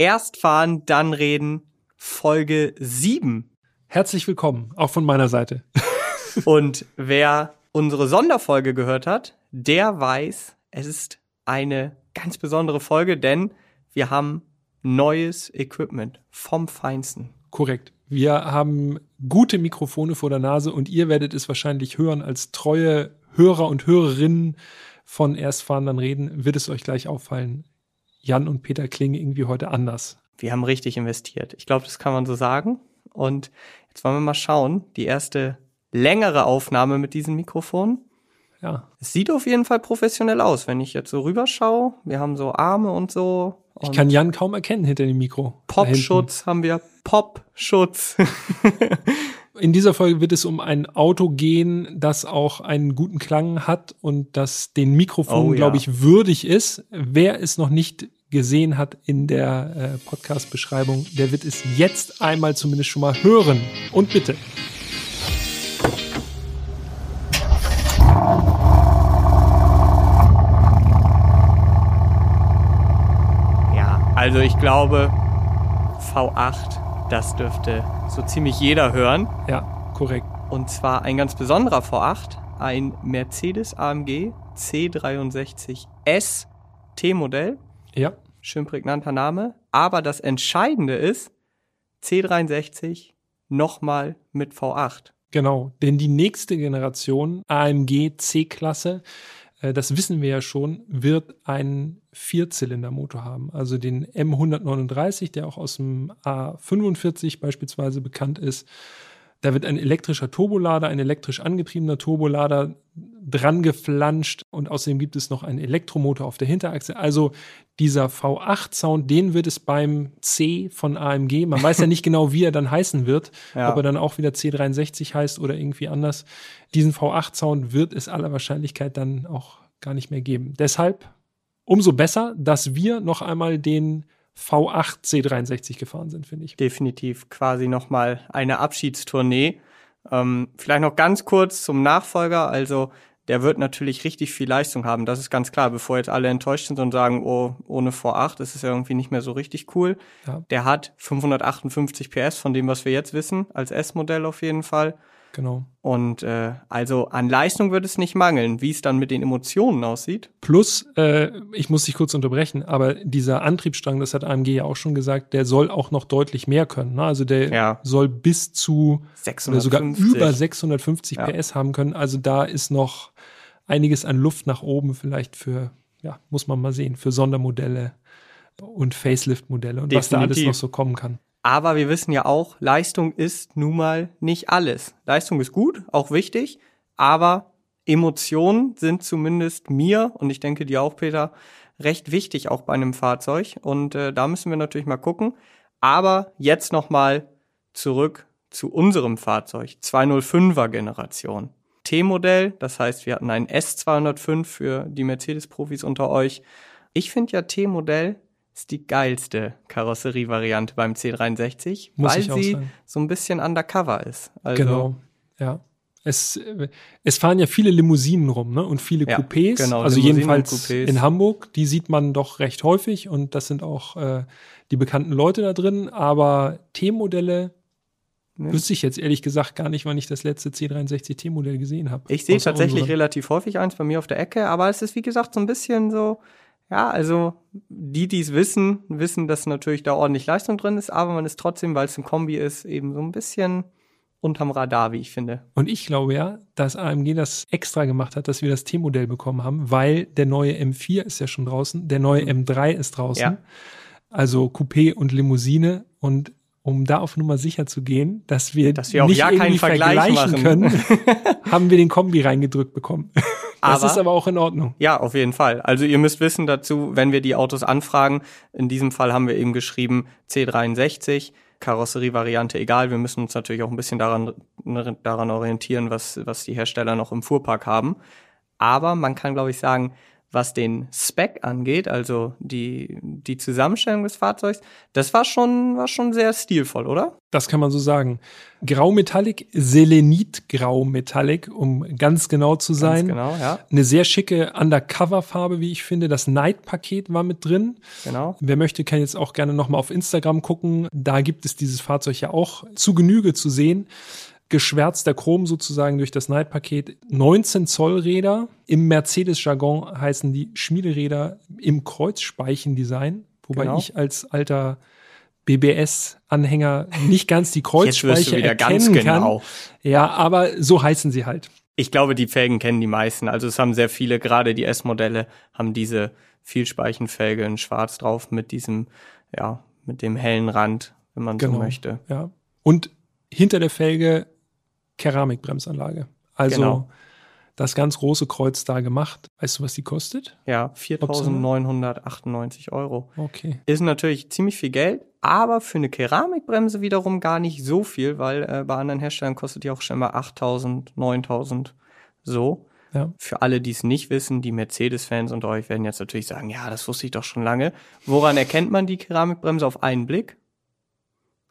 Erst fahren, dann reden, Folge 7. Herzlich willkommen, auch von meiner Seite. Und wer unsere Sonderfolge gehört hat, der weiß, es ist eine ganz besondere Folge, denn wir haben neues Equipment vom Feinsten. Korrekt. Wir haben gute Mikrofone vor der Nase und ihr werdet es wahrscheinlich hören als treue Hörer und Hörerinnen von Erstfahren dann reden, wird es euch gleich auffallen. Jan und Peter klingen irgendwie heute anders. Wir haben richtig investiert. Ich glaube, das kann man so sagen. Und jetzt wollen wir mal schauen. Die erste längere Aufnahme mit diesem Mikrofon. Ja. Es sieht auf jeden Fall professionell aus, wenn ich jetzt so rüberschaue. Wir haben so Arme und so. Und ich kann Jan kaum erkennen hinter dem Mikro. Popschutz haben wir. Popschutz. In dieser Folge wird es um ein Auto gehen, das auch einen guten Klang hat und das den Mikrofon, oh, glaube ich, würdig ist. Wer es noch nicht gesehen hat in der äh, Podcast-Beschreibung, der wird es jetzt einmal zumindest schon mal hören. Und bitte. Ja, also ich glaube, V8, das dürfte so ziemlich jeder hören. Ja, korrekt. Und zwar ein ganz besonderer V8, ein Mercedes AMG C63S T-Modell ja. Schön prägnanter Name. Aber das Entscheidende ist, C63 nochmal mit V8. Genau, denn die nächste Generation AMG C-Klasse, äh, das wissen wir ja schon, wird einen Vierzylindermotor haben. Also den M139, der auch aus dem A45 beispielsweise bekannt ist. Da wird ein elektrischer Turbolader, ein elektrisch angetriebener Turbolader dran geflanscht und außerdem gibt es noch einen Elektromotor auf der Hinterachse. Also dieser V8-Sound, den wird es beim C von AMG, man weiß ja nicht genau, wie er dann heißen wird, ja. ob er dann auch wieder C63 heißt oder irgendwie anders. Diesen V8-Sound wird es aller Wahrscheinlichkeit dann auch gar nicht mehr geben. Deshalb umso besser, dass wir noch einmal den V8 C63 gefahren sind, finde ich. Definitiv quasi nochmal eine Abschiedstournee. Ähm, vielleicht noch ganz kurz zum Nachfolger. Also der wird natürlich richtig viel Leistung haben. Das ist ganz klar, bevor jetzt alle enttäuscht sind und sagen, oh, ohne V8 ist es ja irgendwie nicht mehr so richtig cool. Ja. Der hat 558 PS von dem, was wir jetzt wissen, als S-Modell auf jeden Fall. Genau. Und äh, also an Leistung wird es nicht mangeln, wie es dann mit den Emotionen aussieht. Plus, äh, ich muss dich kurz unterbrechen, aber dieser Antriebsstrang, das hat AMG ja auch schon gesagt, der soll auch noch deutlich mehr können. Ne? Also der ja. soll bis zu 650. oder sogar über 650 ja. PS haben können. Also da ist noch einiges an Luft nach oben vielleicht für, ja, muss man mal sehen, für Sondermodelle und Facelift-Modelle und Definitiv. was da alles noch so kommen kann. Aber wir wissen ja auch, Leistung ist nun mal nicht alles. Leistung ist gut, auch wichtig, aber Emotionen sind zumindest mir und ich denke dir auch, Peter, recht wichtig auch bei einem Fahrzeug. Und äh, da müssen wir natürlich mal gucken. Aber jetzt nochmal zurück zu unserem Fahrzeug, 205er Generation. T-Modell, das heißt, wir hatten ein S205 für die Mercedes-Profis unter euch. Ich finde ja T-Modell ist die geilste Karosserievariante beim C63, Muss weil sie sagen. so ein bisschen undercover ist. Also genau, ja. Es, es fahren ja viele Limousinen rum, ne? Und viele ja, Coupés. Genau, also jedenfalls Coupés. in Hamburg, die sieht man doch recht häufig und das sind auch äh, die bekannten Leute da drin. Aber T-Modelle ja. wüsste ich jetzt ehrlich gesagt gar nicht, wann ich das letzte C63 T-Modell gesehen habe. Ich sehe tatsächlich unseren. relativ häufig eins bei mir auf der Ecke, aber es ist wie gesagt so ein bisschen so ja, also die, die es wissen, wissen, dass natürlich da ordentlich Leistung drin ist, aber man ist trotzdem, weil es ein Kombi ist, eben so ein bisschen unterm Radar, wie ich finde. Und ich glaube ja, dass AMG das extra gemacht hat, dass wir das T-Modell bekommen haben, weil der neue M4 ist ja schon draußen, der neue M3 ist draußen. Ja. Also Coupé und Limousine und um da auf Nummer sicher zu gehen, dass wir, dass wir auch nicht ja irgendwie Vergleich vergleichen können, haben wir den Kombi reingedrückt bekommen. Das aber, ist aber auch in Ordnung. Ja, auf jeden Fall. Also ihr müsst wissen dazu, wenn wir die Autos anfragen, in diesem Fall haben wir eben geschrieben C63, Karosserievariante egal. Wir müssen uns natürlich auch ein bisschen daran, daran orientieren, was, was die Hersteller noch im Fuhrpark haben. Aber man kann, glaube ich, sagen, was den Spec angeht, also die, die Zusammenstellung des Fahrzeugs, das war schon, war schon sehr stilvoll, oder? Das kann man so sagen. Graumetallic, Selenit-Graumetallic, um ganz genau zu sein. Ganz genau, ja. Eine sehr schicke Undercover-Farbe, wie ich finde. Das Night-Paket war mit drin. Genau. Wer möchte, kann jetzt auch gerne nochmal auf Instagram gucken. Da gibt es dieses Fahrzeug ja auch zu Genüge zu sehen geschwärzter Chrom sozusagen durch das Night-Paket. 19 Zoll Räder. Im Mercedes-Jargon heißen die Schmiederäder im Kreuzspeichendesign. Wobei genau. ich als alter BBS-Anhänger nicht ganz die Kreuzspeiche erkennen genau. kann. Ja, aber so heißen sie halt. Ich glaube, die Felgen kennen die meisten. Also es haben sehr viele, gerade die S-Modelle, haben diese Vielspeichenfelge in schwarz drauf mit diesem, ja, mit dem hellen Rand, wenn man genau. so möchte. Ja. Und hinter der Felge Keramikbremsanlage. Also genau. das ganz große Kreuz da gemacht. Weißt du, was die kostet? Ja, 4.998 Euro. Okay. Ist natürlich ziemlich viel Geld, aber für eine Keramikbremse wiederum gar nicht so viel, weil äh, bei anderen Herstellern kostet die auch schon mal 8.000, 9.000 so. Ja. Für alle, die es nicht wissen, die Mercedes-Fans unter euch werden jetzt natürlich sagen, ja, das wusste ich doch schon lange. Woran erkennt man die Keramikbremse auf einen Blick?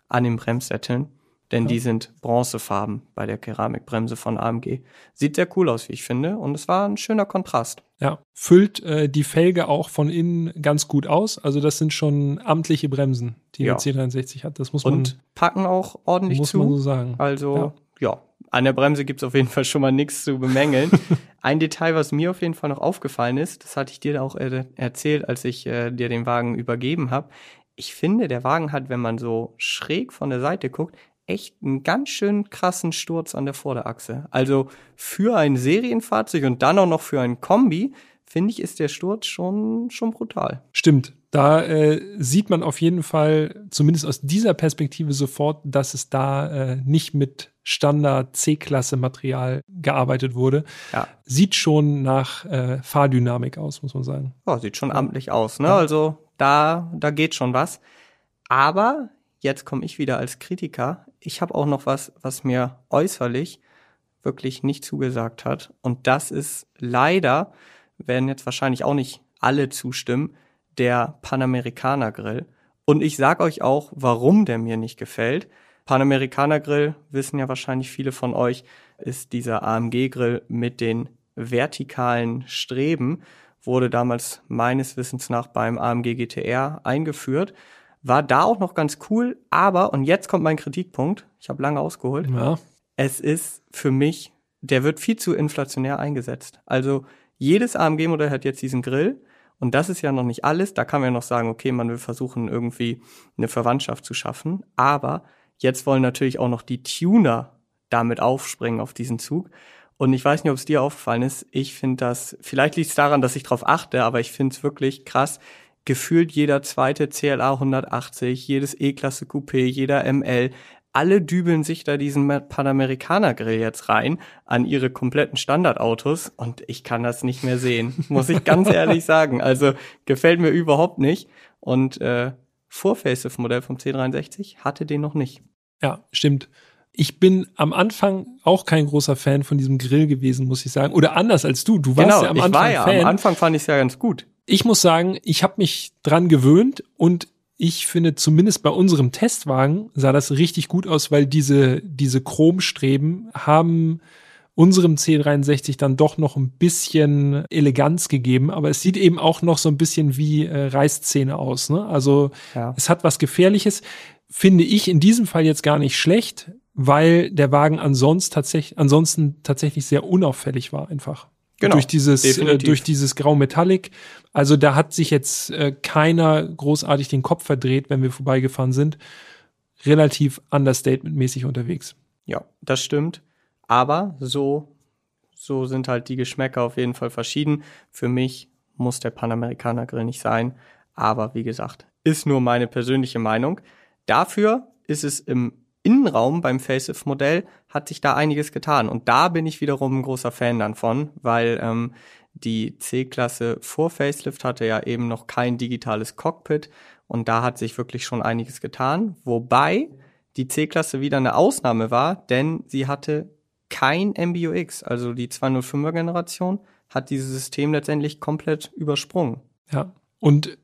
An den Bremssätteln denn ja. die sind bronzefarben bei der Keramikbremse von AMG. Sieht sehr cool aus, wie ich finde, und es war ein schöner Kontrast. Ja, füllt äh, die Felge auch von innen ganz gut aus. Also das sind schon amtliche Bremsen, die ja. der C63 hat. Das muss man und packen auch ordentlich muss zu. man so sagen. Also ja, ja an der Bremse gibt's auf jeden Fall schon mal nichts zu bemängeln. Ein Detail, was mir auf jeden Fall noch aufgefallen ist, das hatte ich dir auch äh, erzählt, als ich äh, dir den Wagen übergeben habe. Ich finde, der Wagen hat, wenn man so schräg von der Seite guckt, echt einen ganz schön krassen Sturz an der Vorderachse. Also für ein Serienfahrzeug und dann auch noch für ein Kombi, finde ich, ist der Sturz schon, schon brutal. Stimmt. Da äh, sieht man auf jeden Fall, zumindest aus dieser Perspektive sofort, dass es da äh, nicht mit Standard C-Klasse-Material gearbeitet wurde. Ja. Sieht schon nach äh, Fahrdynamik aus, muss man sagen. Ja, sieht schon amtlich aus, ne? Ja. Also da, da geht schon was. Aber jetzt komme ich wieder als Kritiker. Ich habe auch noch was, was mir äußerlich wirklich nicht zugesagt hat. Und das ist leider, werden jetzt wahrscheinlich auch nicht alle zustimmen, der Panamericana Grill. Und ich sag euch auch, warum der mir nicht gefällt. Panamericana Grill, wissen ja wahrscheinlich viele von euch, ist dieser AMG Grill mit den vertikalen Streben, wurde damals meines Wissens nach beim AMG GTR eingeführt war da auch noch ganz cool, aber, und jetzt kommt mein Kritikpunkt, ich habe lange ausgeholt, ja. es ist für mich, der wird viel zu inflationär eingesetzt. Also jedes AMG-Modell hat jetzt diesen Grill und das ist ja noch nicht alles. Da kann man ja noch sagen, okay, man will versuchen, irgendwie eine Verwandtschaft zu schaffen. Aber jetzt wollen natürlich auch noch die Tuner damit aufspringen auf diesen Zug. Und ich weiß nicht, ob es dir aufgefallen ist. Ich finde das, vielleicht liegt es daran, dass ich darauf achte, aber ich finde es wirklich krass, gefühlt jeder zweite CLA 180, jedes E-Klasse Coupé, jeder ML, alle dübeln sich da diesen Panamericana Grill jetzt rein an ihre kompletten Standardautos und ich kann das nicht mehr sehen, muss ich ganz ehrlich sagen. Also gefällt mir überhaupt nicht und äh, Vor-Facelift Modell vom C63 hatte den noch nicht. Ja, stimmt. Ich bin am Anfang auch kein großer Fan von diesem Grill gewesen, muss ich sagen. Oder anders als du. Du warst genau, ja am ich Anfang war ja, Fan. Am Anfang fand ich es ja ganz gut ich muss sagen, ich habe mich dran gewöhnt und ich finde, zumindest bei unserem Testwagen sah das richtig gut aus, weil diese, diese Chromstreben haben unserem C63 dann doch noch ein bisschen Eleganz gegeben, aber es sieht eben auch noch so ein bisschen wie äh, Reißzähne aus. Ne? Also ja. es hat was Gefährliches, finde ich in diesem Fall jetzt gar nicht schlecht, weil der Wagen ansonsten tatsächlich, ansonsten tatsächlich sehr unauffällig war einfach. Genau, durch dieses äh, durch dieses Grau Metallic. Also da hat sich jetzt äh, keiner großartig den Kopf verdreht, wenn wir vorbeigefahren sind. Relativ understatement-mäßig unterwegs. Ja, das stimmt. Aber so so sind halt die Geschmäcker auf jeden Fall verschieden. Für mich muss der Panamerikaner Grill nicht sein, aber wie gesagt, ist nur meine persönliche Meinung. Dafür ist es im Innenraum beim Facelift-Modell hat sich da einiges getan. Und da bin ich wiederum ein großer Fan dann von, weil ähm, die C-Klasse vor Facelift hatte ja eben noch kein digitales Cockpit und da hat sich wirklich schon einiges getan. Wobei die C-Klasse wieder eine Ausnahme war, denn sie hatte kein MBUX, also die 205er Generation hat dieses System letztendlich komplett übersprungen. Ja. Und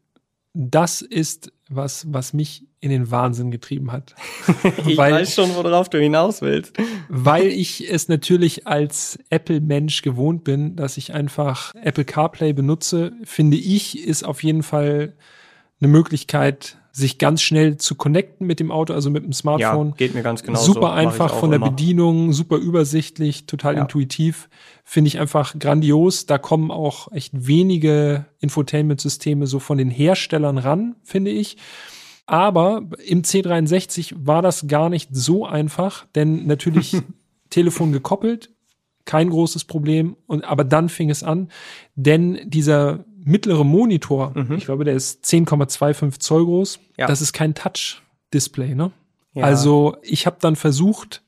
das ist was, was mich in den Wahnsinn getrieben hat. ich weil, weiß schon, worauf du hinaus willst. weil ich es natürlich als Apple-Mensch gewohnt bin, dass ich einfach Apple CarPlay benutze, finde ich, ist auf jeden Fall eine Möglichkeit, sich ganz schnell zu connecten mit dem Auto, also mit dem Smartphone. Ja, geht mir ganz genau Super einfach von der immer. Bedienung, super übersichtlich, total ja. intuitiv. Finde ich einfach grandios. Da kommen auch echt wenige Infotainment-Systeme so von den Herstellern ran, finde ich. Aber im C63 war das gar nicht so einfach, denn natürlich Telefon gekoppelt, kein großes Problem. Und aber dann fing es an, denn dieser mittlere Monitor, mhm. ich glaube, der ist 10,25 Zoll groß. Ja. Das ist kein Touch-Display, ne? Ja. Also ich habe dann versucht,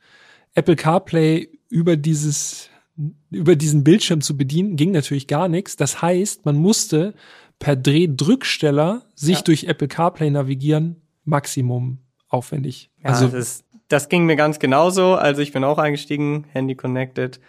Apple CarPlay über dieses über diesen Bildschirm zu bedienen, ging natürlich gar nichts. Das heißt, man musste per Drehdrücksteller sich ja. durch Apple CarPlay navigieren, Maximum aufwendig. Ja, also das, das ging mir ganz genauso. Also ich bin auch eingestiegen, Handy connected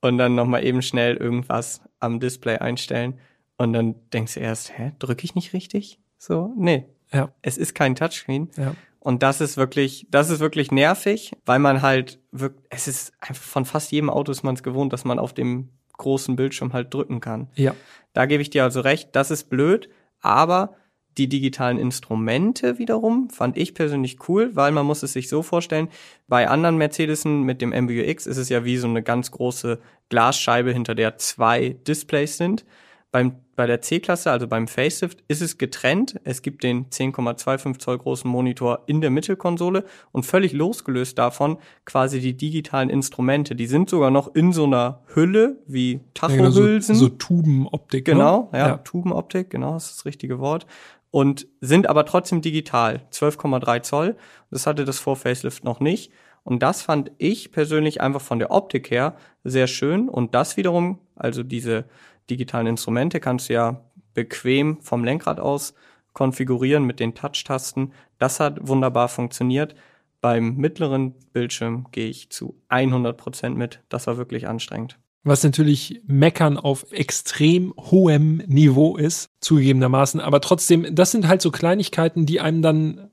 und dann nochmal eben schnell irgendwas am Display einstellen. Und dann denkst du erst, hä, drücke ich nicht richtig? So, nee. Ja. Es ist kein Touchscreen. Ja. Und das ist wirklich, das ist wirklich nervig, weil man halt wirklich, es ist einfach von fast jedem Auto ist man es gewohnt, dass man auf dem großen Bildschirm halt drücken kann. Ja. Da gebe ich dir also recht, das ist blöd, aber die digitalen Instrumente wiederum fand ich persönlich cool, weil man muss es sich so vorstellen, bei anderen Mercedesen mit dem MBUX ist es ja wie so eine ganz große Glasscheibe, hinter der zwei Displays sind. Beim, bei der C-Klasse, also beim Facelift, ist es getrennt. Es gibt den 10,25 Zoll großen Monitor in der Mittelkonsole und völlig losgelöst davon quasi die digitalen Instrumente. Die sind sogar noch in so einer Hülle wie Tachohülsen. Ja, so, so Tubenoptik. Ne? Genau, ne? ja, ja, Tubenoptik, genau, das ist das richtige Wort. Und sind aber trotzdem digital. 12,3 Zoll. Das hatte das vor Facelift noch nicht. Und das fand ich persönlich einfach von der Optik her sehr schön. Und das wiederum, also diese digitalen Instrumente kannst du ja bequem vom Lenkrad aus konfigurieren mit den Touch-Tasten. Das hat wunderbar funktioniert. Beim mittleren Bildschirm gehe ich zu 100 Prozent mit. Das war wirklich anstrengend. Was natürlich Meckern auf extrem hohem Niveau ist, zugegebenermaßen. Aber trotzdem, das sind halt so Kleinigkeiten, die einem dann,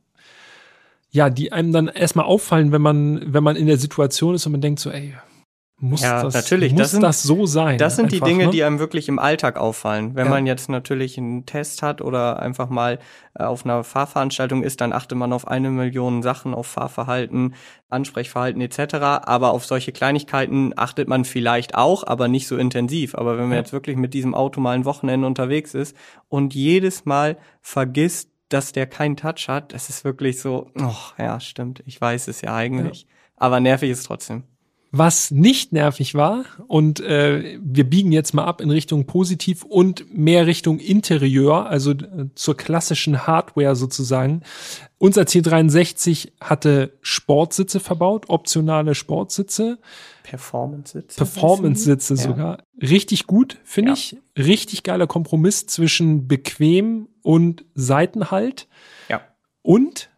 ja, die einem dann erstmal auffallen, wenn man, wenn man in der Situation ist und man denkt so, ey, muss ja, das, natürlich. Muss das, sind, das so sein? Das sind einfach, die Dinge, ne? die einem wirklich im Alltag auffallen. Wenn ja. man jetzt natürlich einen Test hat oder einfach mal äh, auf einer Fahrveranstaltung ist, dann achtet man auf eine Million Sachen, auf Fahrverhalten, Ansprechverhalten etc. Aber auf solche Kleinigkeiten achtet man vielleicht auch, aber nicht so intensiv. Aber wenn man ja. jetzt wirklich mit diesem Auto mal ein Wochenende unterwegs ist und jedes Mal vergisst, dass der keinen Touch hat, das ist wirklich so, oh, ja, stimmt, ich weiß es ja eigentlich. Ja. Aber nervig ist trotzdem. Was nicht nervig war, und äh, wir biegen jetzt mal ab in Richtung positiv und mehr Richtung Interieur, also äh, zur klassischen Hardware sozusagen. Unser C63 hatte Sportsitze verbaut, optionale Sportsitze. Performance-Sitze. Performance-Sitze sogar. Ja. Richtig gut, finde ja. ich. Richtig geiler Kompromiss zwischen bequem und Seitenhalt. Ja. Und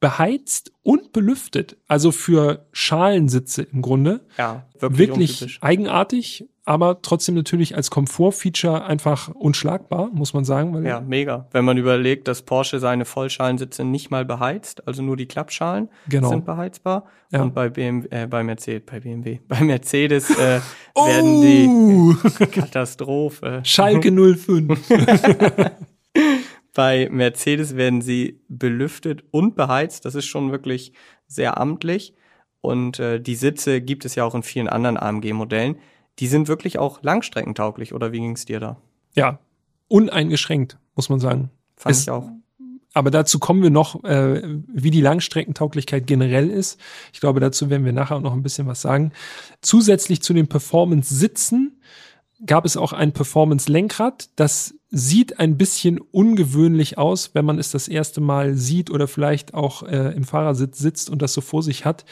beheizt und belüftet. Also für Schalensitze im Grunde. Ja, wirklich, wirklich eigenartig, aber trotzdem natürlich als Komfortfeature einfach unschlagbar, muss man sagen. Ja, mega. Wenn man überlegt, dass Porsche seine Vollschalensitze nicht mal beheizt, also nur die Klappschalen genau. sind beheizbar. Ja. Und bei BMW, äh, bei Mercedes, bei BMW, bei Mercedes äh, oh! werden die Katastrophe. Schalke 05. Bei Mercedes werden sie belüftet und beheizt. Das ist schon wirklich sehr amtlich. Und äh, die Sitze gibt es ja auch in vielen anderen AMG-Modellen. Die sind wirklich auch langstreckentauglich, oder wie ging es dir da? Ja, uneingeschränkt, muss man sagen. Fand es, ich auch. Aber dazu kommen wir noch, äh, wie die Langstreckentauglichkeit generell ist. Ich glaube, dazu werden wir nachher noch ein bisschen was sagen. Zusätzlich zu den Performance-Sitzen gab es auch ein Performance-Lenkrad. Das sieht ein bisschen ungewöhnlich aus, wenn man es das erste Mal sieht oder vielleicht auch äh, im Fahrersitz sitzt und das so vor sich hat.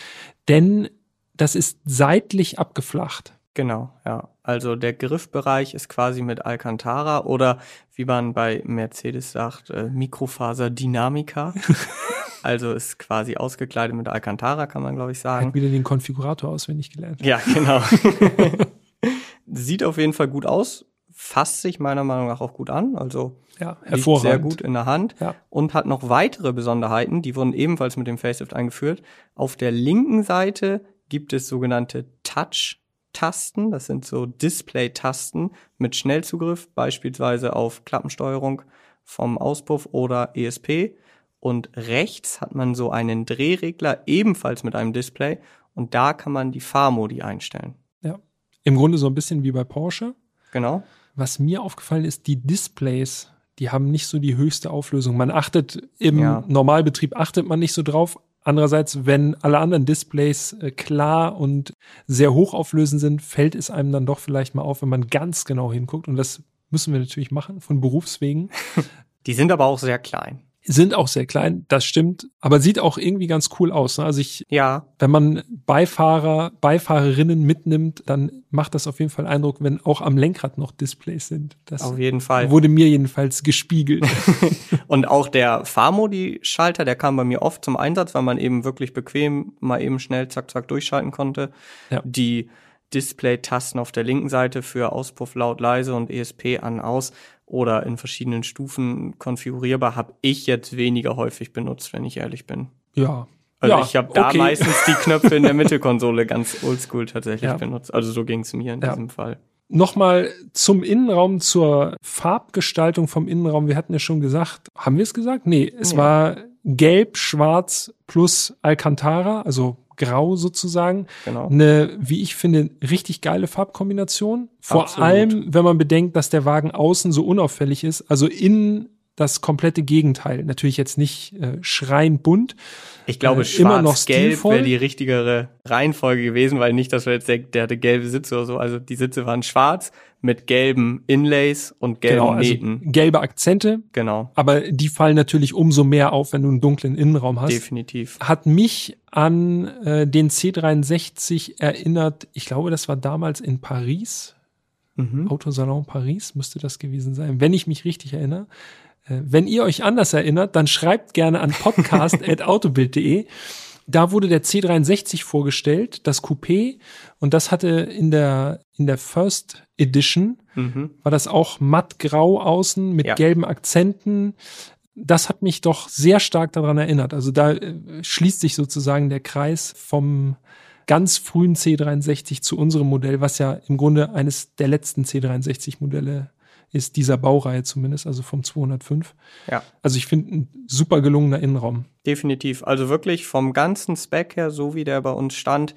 Denn das ist seitlich abgeflacht. Genau, ja. Also der Griffbereich ist quasi mit Alcantara oder wie man bei Mercedes sagt, äh, Mikrofaser Dynamica. also ist quasi ausgekleidet mit Alcantara, kann man glaube ich sagen. Hat wieder den Konfigurator auswendig gelernt. Ja, genau. Sieht auf jeden Fall gut aus. Fasst sich meiner Meinung nach auch gut an, also Ja, liegt hervorragend. sehr gut in der Hand Ja. und hat noch weitere Besonderheiten, die wurden ebenfalls mit dem Facelift eingeführt. Auf der linken Seite gibt es sogenannte Touch-Tasten, das sind so Display-Tasten mit Schnellzugriff, beispielsweise auf Klappensteuerung vom Auspuff oder ESP. Und rechts hat man so einen Drehregler ebenfalls mit einem Display und da kann man die Fahrmodi einstellen. Ja. Im Grunde so ein bisschen wie bei Porsche. Genau. Was mir aufgefallen ist, die Displays, die haben nicht so die höchste Auflösung. Man achtet im Ja. Normalbetrieb achtet man nicht so drauf. Andererseits, wenn alle anderen Displays äh, klar und sehr hochauflösend sind, fällt es einem dann doch vielleicht mal auf, wenn man ganz genau hinguckt. Und das müssen wir natürlich machen, von Berufswegen. Die sind aber auch sehr klein. Sind auch sehr klein, das stimmt, aber sieht auch irgendwie ganz cool aus. Ne? Also ich, Ja, wenn man Beifahrer, Beifahrerinnen mitnimmt, dann macht das auf jeden Fall Eindruck, wenn auch am Lenkrad noch Displays sind. Das auf jeden Fall. wurde mir jedenfalls gespiegelt. Und auch der Fahrmodi-Schalter, der kam bei mir oft zum Einsatz, weil man eben wirklich bequem mal eben schnell zack, zack durchschalten konnte. Ja. Die Display-Tasten auf der linken Seite für Auspuff laut, leise und ESP an, aus oder in verschiedenen Stufen konfigurierbar, habe ich jetzt weniger häufig benutzt, wenn ich ehrlich bin. ja. Also ja, ich habe da okay. meistens die Knöpfe in der Mittelkonsole ganz oldschool tatsächlich Ja. benutzt. Also so ging es mir in Ja. diesem Fall. Nochmal zum Innenraum, zur Farbgestaltung vom Innenraum. Wir hatten ja schon gesagt, haben wir es gesagt? Nee, es Ja. war gelb, schwarz plus Alcantara, also grau sozusagen. Genau. Eine, wie ich finde, richtig geile Farbkombination. Vor Absolut. allem, wenn man bedenkt, dass der Wagen außen so unauffällig ist, also innen das komplette Gegenteil. Natürlich jetzt nicht äh, schreiend bunt. Ich glaube, Äh, immer noch schwarz-gelb wäre die richtigere Reihenfolge gewesen, weil nicht, dass wir jetzt denken, der hatte gelbe Sitze oder so. Also die Sitze waren schwarz mit gelben Inlays und gelben Genau, also Nähten. gelbe Akzente, Genau, aber die fallen natürlich umso mehr auf, wenn du einen dunklen Innenraum hast. definitiv. Hat mich an äh, den C63 erinnert. Ich glaube, das war damals in Paris. Mhm. Autosalon Paris müsste das gewesen sein, wenn ich mich richtig erinnere. Äh, Wenn ihr euch anders erinnert, dann schreibt gerne an podcast.autobild.de. Da wurde der C63 vorgestellt, das Coupé, und das hatte in der, in der First Edition, Mhm. war das auch mattgrau außen mit Ja. gelben Akzenten. Das hat mich doch sehr stark daran erinnert. Also da äh, schließt sich sozusagen der Kreis vom ganz frühen C63 zu unserem Modell, was ja im Grunde eines der letzten C63 Modelle ist, dieser Baureihe zumindest, also vom 205. Ja, Also ich finde ein super gelungener Innenraum. definitiv. Also wirklich vom ganzen Spec her, so wie der bei uns stand,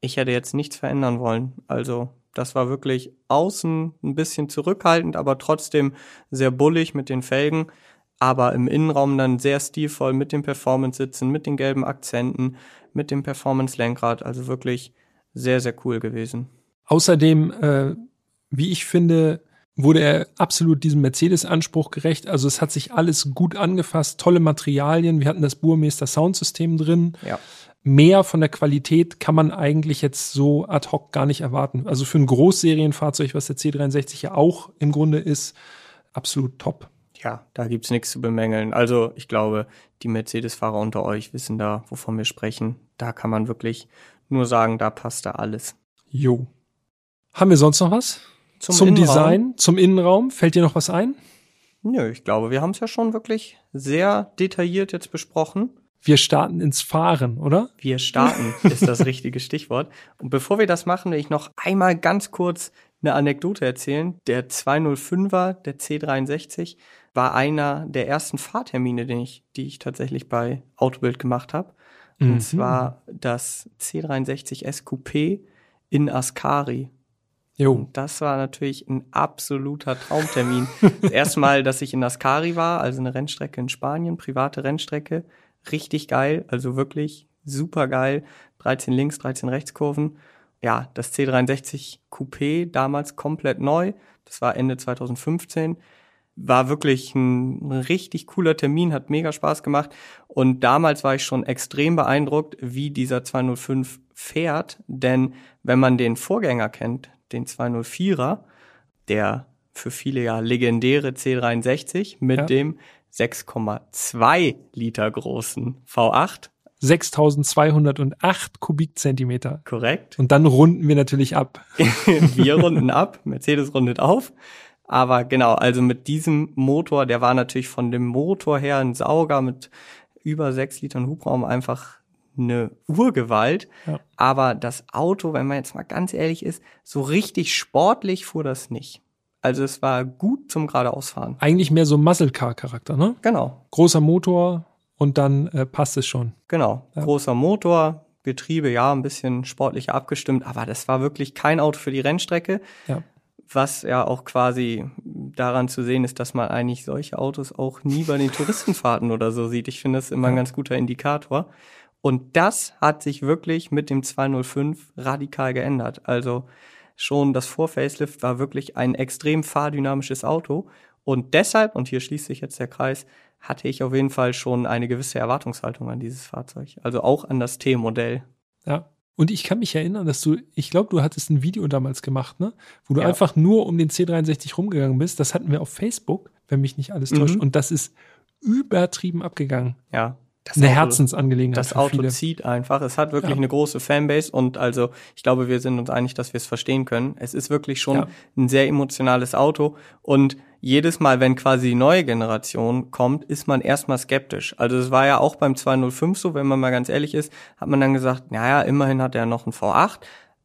ich hätte jetzt nichts verändern wollen. Also das war wirklich außen ein bisschen zurückhaltend, aber trotzdem sehr bullig mit den Felgen. Aber im Innenraum dann sehr stilvoll mit den Performance-Sitzen, mit den gelben Akzenten, mit dem Performance-Lenkrad. Also wirklich sehr, sehr cool gewesen. Außerdem, äh, wie ich finde, wurde er absolut diesem Mercedes-Anspruch gerecht. Also es hat sich alles gut angefasst, tolle Materialien. Wir hatten das Burmeister Soundsystem drin. Ja. Mehr von der Qualität kann man eigentlich jetzt so ad hoc gar nicht erwarten. Also für ein Großserienfahrzeug, was der C63 ja auch im Grunde ist, absolut top. Ja, da gibt's nichts zu bemängeln. Also ich glaube, die Mercedes-Fahrer unter euch wissen da, wovon wir sprechen. Da kann man wirklich nur sagen, da passt da alles. Jo. Haben wir sonst noch was? Zum, Innenraum? Design, zum Innenraum? Fällt dir noch was ein? Nö, ich glaube, wir haben es ja schon wirklich sehr detailliert jetzt besprochen. Wir starten ins Fahren, oder? Wir starten, ist das richtige Stichwort. Und bevor wir das machen, will ich noch einmal ganz kurz eine Anekdote erzählen. Der 205er, der C63, war einer der ersten Fahrtermine, den ich, die ich tatsächlich bei Autobild gemacht habe. Mhm. Und zwar das C63 SQP in Ascari. Jo. Und das war natürlich ein absoluter Traumtermin. das erste Mal, dass ich in Ascari war, also eine Rennstrecke in Spanien, private Rennstrecke. Richtig geil, also wirklich super geil. 13 links, 13 Rechtskurven. Ja, das C63 Coupé, damals komplett neu. Das war Ende 2015. War wirklich ein richtig cooler Termin, hat mega Spaß gemacht. Und damals war ich schon extrem beeindruckt, wie dieser 205 fährt. Denn wenn man den Vorgänger kennt, den 204er, der für viele ja legendäre C63 mit Ja. dem 6,2 Liter großen V8. 6208 Kubikzentimeter. Korrekt. Und dann runden wir natürlich ab. wir runden ab, Mercedes rundet auf. Aber genau, also mit diesem Motor, der war natürlich von dem Motor her ein Sauger mit über sechs Litern Hubraum einfach eine Urgewalt. Ja. Aber das Auto, wenn man jetzt mal ganz ehrlich ist, so richtig sportlich fuhr das nicht. Also es war gut zum geradeausfahren. Eigentlich mehr so Muscle Car Charakter, ne? Genau. Großer Motor und dann äh, passt es schon. Genau. Ja. Großer Motor, Getriebe, ja, ein bisschen sportlicher abgestimmt, aber das war wirklich kein Auto für die Rennstrecke. Ja. Was ja auch quasi daran zu sehen ist, dass man eigentlich solche Autos auch nie bei den Touristenfahrten oder so sieht. Ich finde das immer ein ganz guter Indikator. Und das hat sich wirklich mit dem 205 radikal geändert. Also schon das Vor-Facelift war wirklich ein extrem fahrdynamisches Auto. Und deshalb, und hier schließt sich jetzt der Kreis, hatte ich auf jeden Fall schon eine gewisse Erwartungshaltung an dieses Fahrzeug. Also auch an das T-Modell. Ja. Und ich kann mich erinnern, dass du, ich glaube, du hattest ein Video damals gemacht, ne? Wo du ja. einfach nur um den C63 rumgegangen bist. Das hatten wir auf Facebook, wenn mich nicht alles täuscht. Mhm. Und das ist übertrieben abgegangen. Ja. Das eine Auto, Herzensangelegenheit. Das Auto viele. zieht einfach. Es hat wirklich ja. eine große Fanbase und also ich glaube, wir sind uns einig, dass wir es verstehen können. Es ist wirklich schon ja. ein sehr emotionales Auto und jedes Mal, wenn quasi die neue Generation kommt, ist man erstmal skeptisch. Also es war ja auch beim 205 so, wenn man mal ganz ehrlich ist, hat man dann gesagt, naja, immerhin hat er noch ein V8,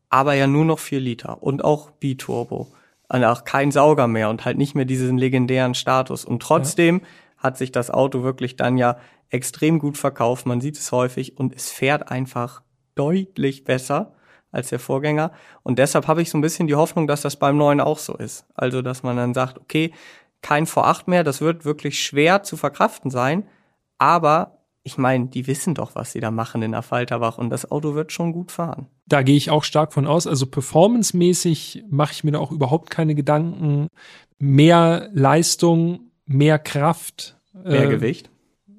aber ja nur noch vier Liter und auch Biturbo. Und auch kein Sauger mehr und halt nicht mehr diesen legendären Status. Und trotzdem ja. Hat sich das Auto wirklich dann ja extrem gut verkauft. Man sieht es häufig und es fährt einfach deutlich besser als der Vorgänger. Und deshalb habe ich so ein bisschen die Hoffnung, dass das beim neuen auch so ist. Also, dass man dann sagt, okay, kein V8 mehr, das wird wirklich schwer zu verkraften sein. Aber ich meine, die wissen doch, was sie da machen in der Falterbach und das Auto wird schon gut fahren. Da gehe ich auch stark von aus. Also performancemäßig mache ich mir da auch überhaupt keine Gedanken. Mehr Leistung, mehr Kraft. Mehr äh, Gewicht.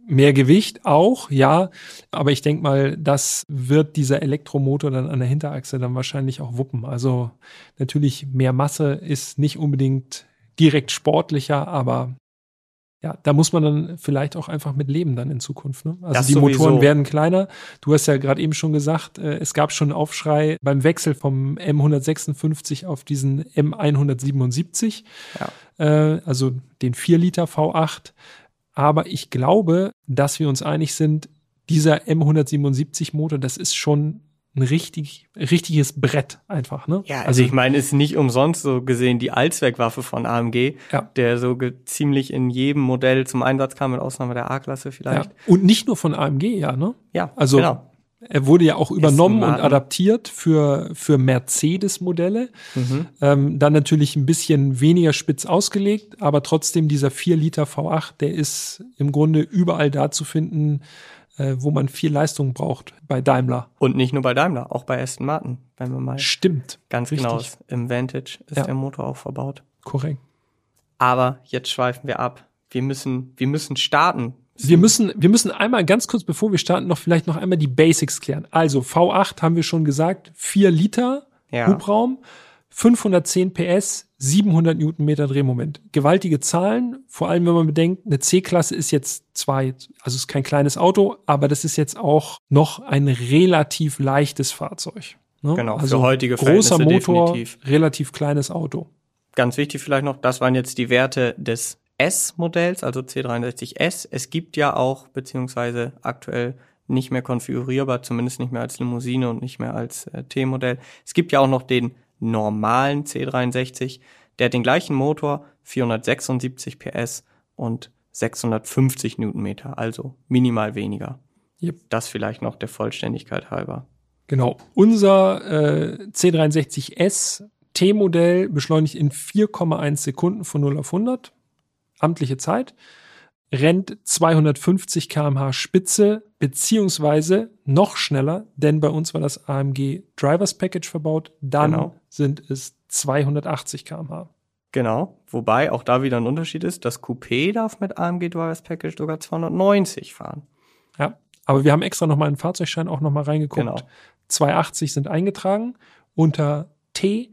Mehr Gewicht auch, ja. Aber ich denke mal, das wird dieser Elektromotor dann an der Hinterachse dann wahrscheinlich auch wuppen. Also natürlich mehr Masse ist nicht unbedingt direkt sportlicher, aber ja, da muss man dann vielleicht auch einfach mit leben dann in Zukunft. Ne? Also das die sowieso. Motoren werden kleiner. Du hast ja gerade eben schon gesagt, äh, es gab schon einen Aufschrei beim Wechsel vom M156 auf diesen M177, ja. äh, also den 4 Liter V8. Aber ich glaube, dass wir uns einig sind, dieser M177 Motor, das ist schon ein richtig, richtiges Brett einfach, ne? Ja, also, also ich meine, ist nicht umsonst so gesehen die Allzweckwaffe von AMG, ja. der so ziemlich in jedem Modell zum Einsatz kam, mit Ausnahme der A-Klasse vielleicht. Ja. Und nicht nur von AMG, ja, ne? Ja, also genau. Er wurde ja auch übernommen und adaptiert für, für Mercedes-Modelle. Mhm. Ähm, dann natürlich ein bisschen weniger spitz ausgelegt, aber trotzdem dieser 4 Liter V8, der ist im Grunde überall da zu finden, äh, wo man viel Leistung braucht bei Daimler. Und nicht nur bei Daimler, auch bei Aston Martin, wenn wir mal. Stimmt. Ganz genau Richtig. genau. Im Vantage ist ja. der Motor auch verbaut. Korrekt. Aber jetzt schweifen wir ab. Wir müssen, wir müssen starten wir müssen, wir müssen einmal ganz kurz, bevor wir starten, noch vielleicht noch einmal die Basics klären. Also V8 haben wir schon gesagt, 4 Liter ja. Hubraum, 510 PS, 700 Newtonmeter Drehmoment. Gewaltige Zahlen, vor allem wenn man bedenkt, eine C-Klasse ist jetzt zwei, also ist kein kleines Auto, aber das ist jetzt auch noch ein relativ leichtes Fahrzeug. Ne? Genau, also für heutige großer Motor, definitiv. relativ kleines Auto. Ganz wichtig vielleicht noch, das waren jetzt die Werte des S-Modells, also C63S. Es gibt ja auch, beziehungsweise aktuell nicht mehr konfigurierbar, zumindest nicht mehr als Limousine und nicht mehr als äh, T-Modell. Es gibt ja auch noch den normalen C63, der hat den gleichen Motor, 476 PS und 650 Newtonmeter, also minimal weniger. Yep. Das vielleicht noch der Vollständigkeit halber. Genau. Unser äh, C63S T-Modell beschleunigt in 4,1 Sekunden von 0 auf 100 amtliche Zeit, rennt 250 kmh Spitze, beziehungsweise noch schneller, denn bei uns war das AMG Drivers Package verbaut, dann genau. sind es 280 kmh. Genau, wobei auch da wieder ein Unterschied ist, das Coupé darf mit AMG Drivers Package sogar 290 fahren. Ja, aber wir haben extra nochmal einen Fahrzeugschein auch nochmal reingeguckt. Genau. 280 sind eingetragen unter T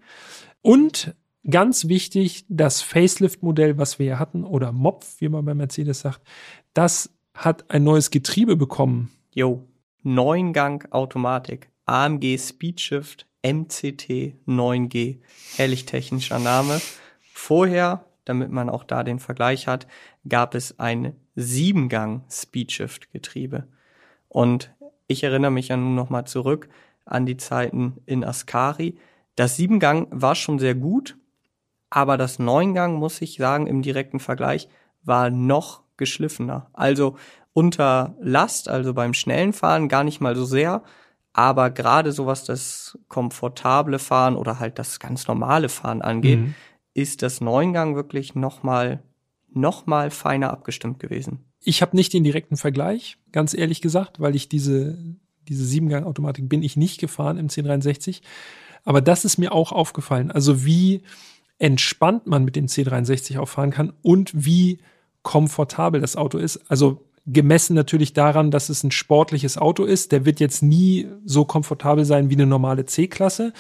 und Ganz wichtig, das Facelift-Modell, was wir hier hatten, oder Mopf, wie man bei Mercedes sagt, das hat ein neues Getriebe bekommen. Jo. Neungang Automatik. AMG Speedshift MCT 9G. Herrlich technischer Name. Vorher, damit man auch da den Vergleich hat, gab es ein Siebengang Speedshift Getriebe. Und ich erinnere mich ja nun nochmal zurück an die Zeiten in Ascari. Das Siebengang war schon sehr gut, aber das Neungang, muss ich sagen, im direkten Vergleich war noch geschliffener. Also unter Last, also beim schnellen Fahren gar nicht mal so sehr, aber gerade so was das komfortable Fahren oder halt das ganz normale Fahren angeht, mhm. ist das Neungang wirklich nochmal noch mal feiner abgestimmt gewesen. Ich habe nicht den direkten Vergleich, ganz ehrlich gesagt, weil ich diese diese Siebengang-Automatik bin ich nicht gefahren im 1063. Aber das ist mir auch aufgefallen. Also wie entspannt man mit dem C63 auch fahren kann und wie komfortabel das Auto ist. Also gemessen natürlich daran, dass es ein sportliches Auto ist. Der wird jetzt nie so komfortabel sein wie eine normale C-Klasse.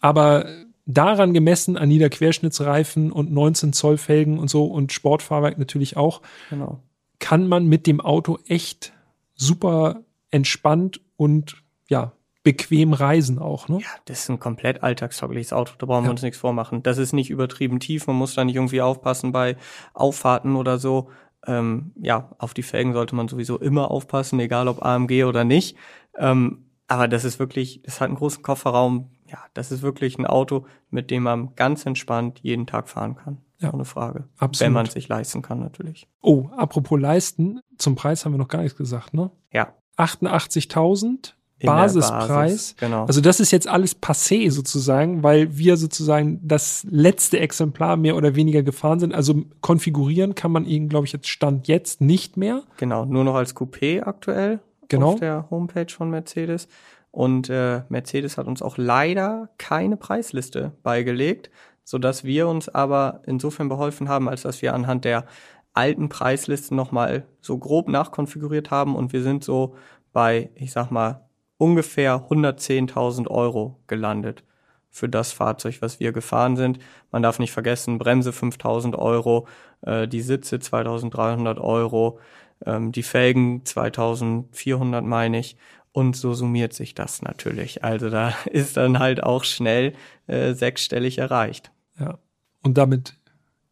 Aber daran gemessen an Niederquerschnittsreifen und 19 Zoll Felgen und so und Sportfahrwerk natürlich auch, genau. kann man mit dem Auto echt super entspannt und ja, bequem reisen auch, ne? Ja, das ist ein komplett alltagstaugliches Auto, da brauchen wir uns nichts vormachen. Das ist nicht übertrieben tief, man muss da nicht irgendwie aufpassen bei Auffahrten oder so. Ähm, ja, auf die Felgen sollte man sowieso immer aufpassen, egal ob AMG oder nicht. Ähm, aber das ist wirklich, das hat einen großen Kofferraum. Ja, das ist wirklich ein Auto, mit dem man ganz entspannt jeden Tag fahren kann. Ja, ohne Frage. Absolut. Wenn man es sich leisten kann, natürlich. Oh, apropos leisten, zum Preis haben wir noch gar nichts gesagt, ne? Ja. 88.000 Basispreis. Basis, genau. Also das ist jetzt alles passé sozusagen, weil wir sozusagen das letzte Exemplar mehr oder weniger gefahren sind. Also konfigurieren kann man ihn, glaube ich, jetzt Stand jetzt nicht mehr. Genau, nur noch als Coupé aktuell genau. auf der Homepage von Mercedes. Und äh, Mercedes hat uns auch leider keine Preisliste beigelegt, so dass wir uns aber insofern beholfen haben, als dass wir anhand der alten Preislisten nochmal so grob nachkonfiguriert haben und wir sind so bei, ich sag mal, ungefähr 110.000 Euro gelandet für das Fahrzeug, was wir gefahren sind. Man darf nicht vergessen, Bremse 5.000 Euro, äh, die Sitze 2.300 Euro, ähm, die Felgen 2.400 meine ich. Und so summiert sich das natürlich. Also da ist dann halt auch schnell äh, sechsstellig erreicht. Ja. Und damit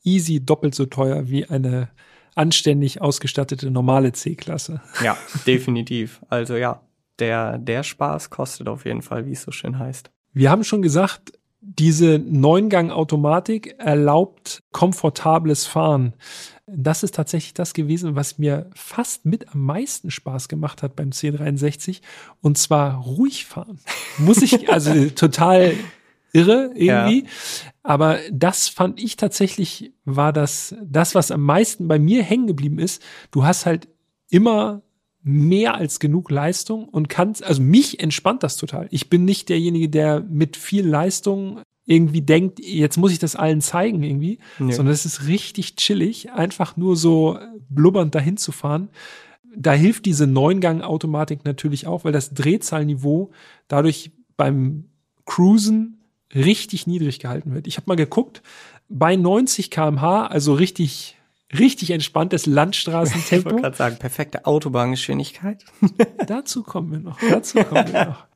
easy doppelt so teuer wie eine anständig ausgestattete normale C-Klasse. Ja, definitiv. Also ja, der, der Spaß kostet auf jeden Fall, wie es so schön heißt. Wir haben schon gesagt, diese Neungang-Automatik erlaubt komfortables Fahren. Das ist tatsächlich das gewesen, was mir fast mit am meisten Spaß gemacht hat beim C63. Und zwar ruhig fahren. Muss ich, also total irre irgendwie. Ja. Aber das fand ich tatsächlich, war das, das, was am meisten bei mir hängen geblieben ist. Du hast halt immer mehr als genug Leistung und kannst, also mich entspannt das total. Ich bin nicht derjenige, der mit viel Leistung irgendwie denkt, jetzt muss ich das allen zeigen irgendwie, nee. sondern es ist richtig chillig, einfach nur so blubbernd dahin zu fahren. Da hilft diese Neungang-Automatik natürlich auch, weil das Drehzahlniveau dadurch beim Cruisen richtig niedrig gehalten wird. Ich habe mal geguckt, bei 90 kmh, also richtig richtig entspanntes Landstraßentempo. Ich wollte gerade sagen, perfekte Autobahngeschwindigkeit. Dazu kommen wir noch. Dazu kommen wir noch.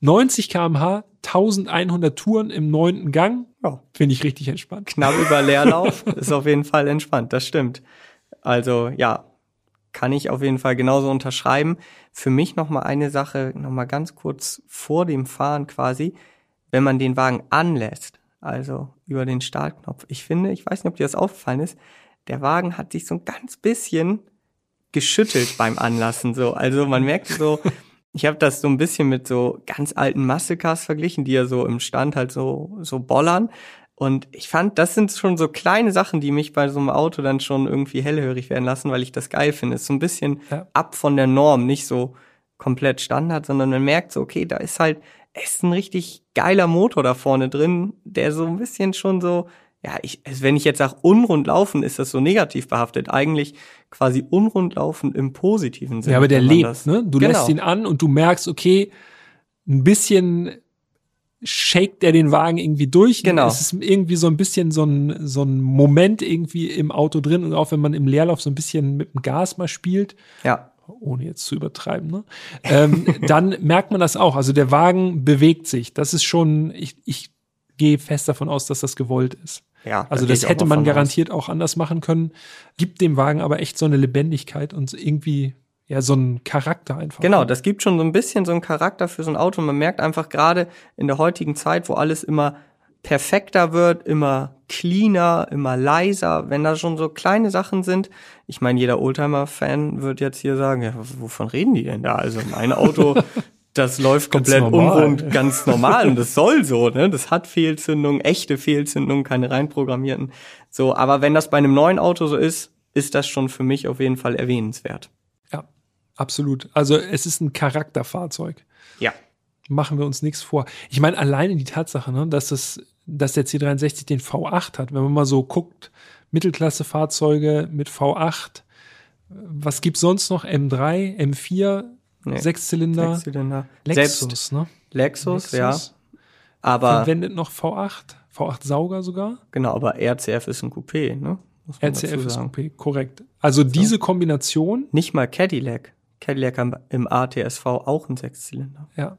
90 kmh, 1100 Touren im neunten Gang. Ja. Finde ich richtig entspannt. Knapp über Leerlauf ist auf jeden Fall entspannt. Das stimmt. Also, ja, kann ich auf jeden Fall genauso unterschreiben. Für mich noch mal eine Sache, noch mal ganz kurz vor dem Fahren quasi, wenn man den Wagen anlässt, also über den Startknopf. Ich finde, ich weiß nicht, ob dir das aufgefallen ist, der Wagen hat sich so ein ganz bisschen geschüttelt beim Anlassen. So, also man merkt so, ich habe das so ein bisschen mit so ganz alten Muscle Cars verglichen, die ja so im Stand halt so so bollern. Und ich fand, das sind schon so kleine Sachen, die mich bei so einem Auto dann schon irgendwie hellhörig werden lassen, weil ich das geil finde. ist so ein bisschen ja. ab von der Norm, nicht so komplett Standard, sondern man merkt so, okay, da ist halt, ist ein richtig geiler Motor da vorne drin, der so ein bisschen schon so ja, ich, also wenn ich jetzt sage unrund laufen, ist das so negativ behaftet. Eigentlich quasi unrund laufen im positiven Sinne. Ja, aber der lebt, ne? Du genau. lässt ihn an und du merkst, okay, ein bisschen shakt er den Wagen irgendwie durch. Genau. Es ist irgendwie so ein bisschen so ein, so ein Moment irgendwie im Auto drin und auch wenn man im Leerlauf so ein bisschen mit dem Gas mal spielt. Ja. ohne jetzt zu übertreiben, ne? ähm, dann merkt man das auch. Also der Wagen bewegt sich. Das ist schon, ich, ich gehe fest davon aus, dass das gewollt ist. Ja, Also da das hätte man garantiert auch anders machen können. Gibt dem Wagen aber echt so eine Lebendigkeit und irgendwie ja so einen Charakter einfach. Genau, das gibt schon so ein bisschen so einen Charakter für so ein Auto. Man merkt einfach gerade in der heutigen Zeit, wo alles immer perfekter wird, immer cleaner, immer leiser, wenn da schon so kleine Sachen sind. Ich meine, jeder Oldtimer-Fan wird jetzt hier sagen, ja, wovon reden die denn da? Also mein Auto, das läuft Ganz komplett normal. unrund, ganz normal und das soll so, ne? Das hat Fehlzündungen, echte Fehlzündungen, keine reinprogrammierten. So, aber wenn das bei einem neuen Auto so ist, ist das schon für mich auf jeden Fall erwähnenswert. Ja, absolut. Also es ist ein Charakterfahrzeug. Ja. Machen wir uns nichts vor. Ich meine, alleine die Tatsache, ne, dass es, dass der C63 den V8 hat, wenn man mal so guckt, Mittelklasse-Fahrzeuge mit V8, was gibt's sonst noch? M3, M4, Nee. Sechszylinder, Sechszylinder. Lexus, Selbst ne? Lexus, ja. Aber Verwendet noch V8, V8 Sauger sogar. genau, aber RCF ist ein Coupé, ne? Muss man dazu RCF ist sagen. Coupé, korrekt. Also diese Kombination, Nicht mal Cadillac. Cadillac am- im ATSV auch ein Sechszylinder. ja,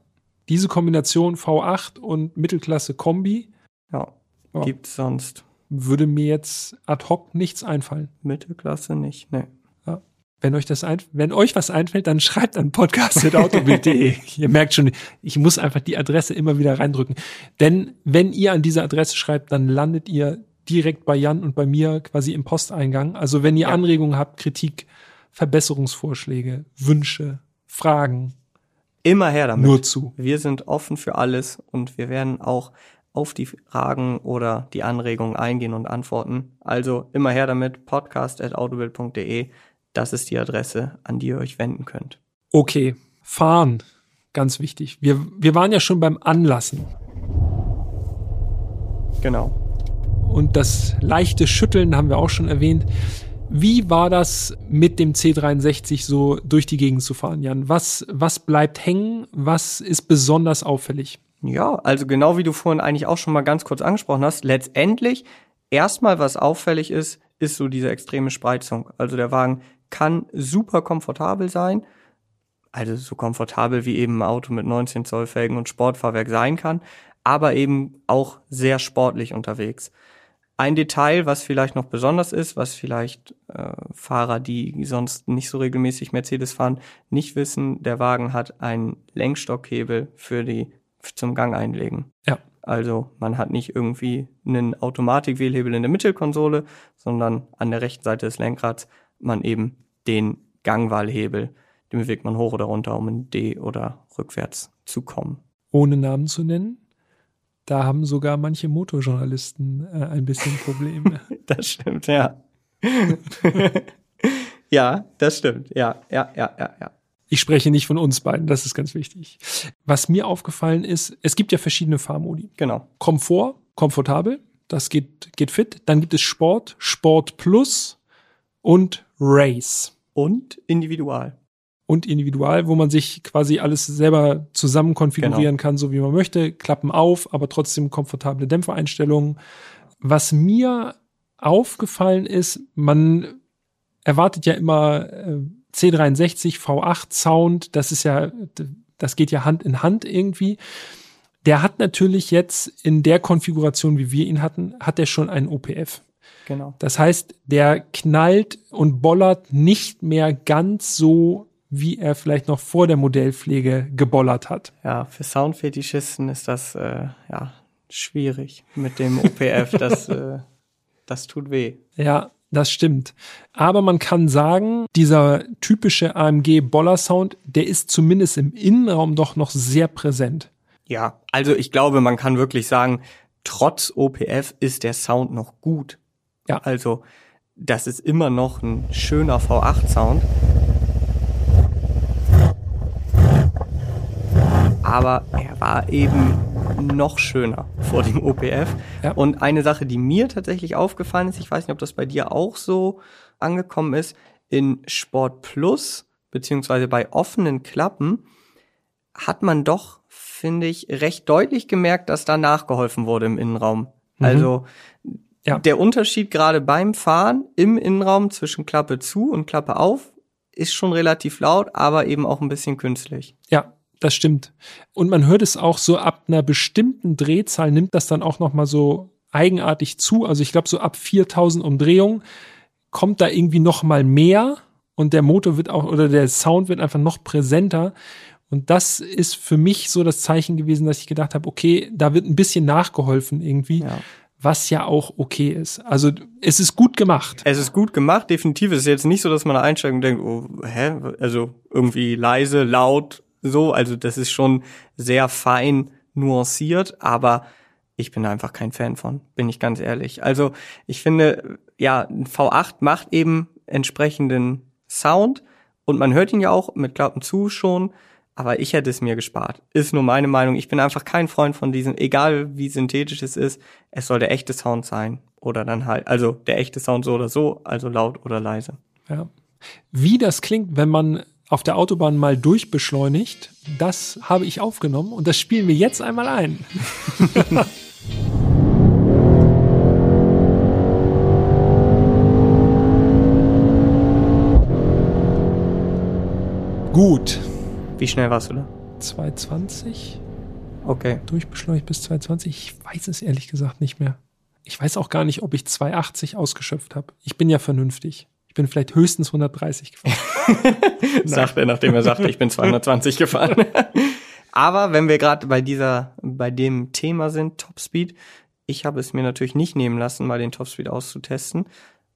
diese Kombination V8 und Mittelklasse Kombi Ja. Ja. Gibt's sonst würde mir jetzt ad hoc nichts einfallen. Mittelklasse nicht, ne. Wenn euch das ein, wenn euch was einfällt, dann schreibt an podcast.autobild.de. Ihr merkt schon, ich muss einfach die Adresse immer wieder reindrücken. Denn wenn ihr an diese Adresse schreibt, dann landet ihr direkt bei Jan und bei mir quasi im Posteingang. Also wenn ihr Ja. Anregungen habt, Kritik, Verbesserungsvorschläge, Wünsche, Fragen, Immer her damit. nur zu. Wir sind offen für alles und wir werden auch auf die Fragen oder die Anregungen eingehen und antworten. Also immer her damit, podcast.autobild.de. Das ist die Adresse, an die ihr euch wenden könnt. Okay, fahren, ganz wichtig. Wir, wir waren ja schon beim Anlassen. Genau. Und das leichte Schütteln haben wir auch schon erwähnt. Wie war das mit dem C63 so durch die Gegend zu fahren, Jan? Was, was bleibt hängen? Was ist besonders auffällig? Ja, also genau wie du vorhin eigentlich auch schon mal ganz kurz angesprochen hast, letztendlich erstmal was auffällig ist, ist so diese extreme Spreizung. Also der Wagen kann super komfortabel sein, also so komfortabel wie eben ein Auto mit 19 Zoll Felgen und Sportfahrwerk sein kann, aber eben auch sehr sportlich unterwegs. Ein Detail, was vielleicht noch besonders ist, was vielleicht äh, Fahrer, die sonst nicht so regelmäßig Mercedes fahren, nicht wissen, der Wagen hat einen Lenkstockhebel für die zum Gang einlegen. Ja. Also man hat nicht irgendwie einen Automatikwählhebel in der Mittelkonsole, sondern an der rechten Seite des Lenkrads man eben den Gangwahlhebel, den bewegt man hoch oder runter, um in D oder rückwärts zu kommen. Ohne Namen zu nennen. Da haben sogar manche Motorjournalisten äh, ein bisschen Probleme. Das stimmt, ja. ja, das stimmt. Ja, ja, ja, ja, ja. Ich spreche nicht von uns beiden, das ist ganz wichtig. Was mir aufgefallen ist, es gibt ja verschiedene Fahrmodi. Genau. Komfort, komfortabel, das geht, geht fit. Dann gibt es Sport, Sport Plus und Race. Und individual. und individual, wo man sich quasi alles selber zusammen konfigurieren Genau. kann, so wie man möchte, Klappen auf, aber trotzdem komfortable Dämpfereinstellungen. Was mir aufgefallen ist, man erwartet ja immer äh, C63 V8 Sound, das ist ja, das geht ja Hand in Hand irgendwie. Der hat natürlich jetzt in der Konfiguration, wie wir ihn hatten, hat er schon einen OPF. Genau. Das heißt, der knallt und bollert nicht mehr ganz so, wie er vielleicht noch vor der Modellpflege gebollert hat. Ja, für Soundfetischisten ist das äh, ja schwierig mit dem OPF. das, äh, das tut weh. Ja, das stimmt. Aber man kann sagen, dieser typische AMG-Boller-Sound, der ist zumindest im Innenraum doch noch sehr präsent. Ja, also ich glaube, man kann wirklich sagen, trotz OPF ist der Sound noch gut. Ja. Also, das ist immer noch ein schöner V8-Sound. Aber er war eben noch schöner vor dem OPF. Ja. Und eine Sache, die mir tatsächlich aufgefallen ist, ich weiß nicht, ob das bei dir auch so angekommen ist, in Sport Plus, beziehungsweise bei offenen Klappen, hat man doch, finde ich, recht deutlich gemerkt, dass da nachgeholfen wurde im Innenraum. Also Ja. der Unterschied gerade beim Fahren im Innenraum zwischen Klappe zu und Klappe auf ist schon relativ laut, aber eben auch ein bisschen künstlich. Ja, das stimmt. Und man hört es auch so ab einer bestimmten Drehzahl nimmt das dann auch noch mal so eigenartig zu. Also ich glaube so ab 4000 Umdrehungen kommt da irgendwie noch mal mehr und der Motor wird auch oder der Sound wird einfach noch präsenter. Und das ist für mich so das Zeichen gewesen, dass ich gedacht habe, okay, da wird ein bisschen nachgeholfen irgendwie. Ja was ja auch okay ist. Also es ist gut gemacht. Es ist gut gemacht, definitiv. Es ist jetzt nicht so, dass man da einsteigt und denkt, oh, hä? Also irgendwie leise, laut, so. Also das ist schon sehr fein nuanciert, aber ich bin einfach kein Fan von, bin ich ganz ehrlich. Also ich finde, ja, ein V8 macht eben entsprechenden Sound und man hört ihn ja auch mit Klappen zu schon aber ich hätte es mir gespart. Ist nur meine Meinung. Ich bin einfach kein Freund von diesem, egal wie synthetisch es ist, es soll der echte Sound sein. Oder dann halt, also der echte Sound so oder so, also laut oder leise. Ja. Wie das klingt, wenn man auf der Autobahn mal durchbeschleunigt, das habe ich aufgenommen und das spielen wir jetzt einmal ein. Gut, wie schnell warst du da? 220. Okay. Durchbeschleunigt bis 220. Ich weiß es ehrlich gesagt nicht mehr. Ich weiß auch gar nicht, ob ich 280 ausgeschöpft habe. Ich bin ja vernünftig. Ich bin vielleicht höchstens 130 gefahren. Sagt er, nachdem er sagte, ich bin 220 gefahren. Aber wenn wir gerade bei dieser, bei dem Thema sind, Topspeed, ich habe es mir natürlich nicht nehmen lassen, mal den Topspeed auszutesten.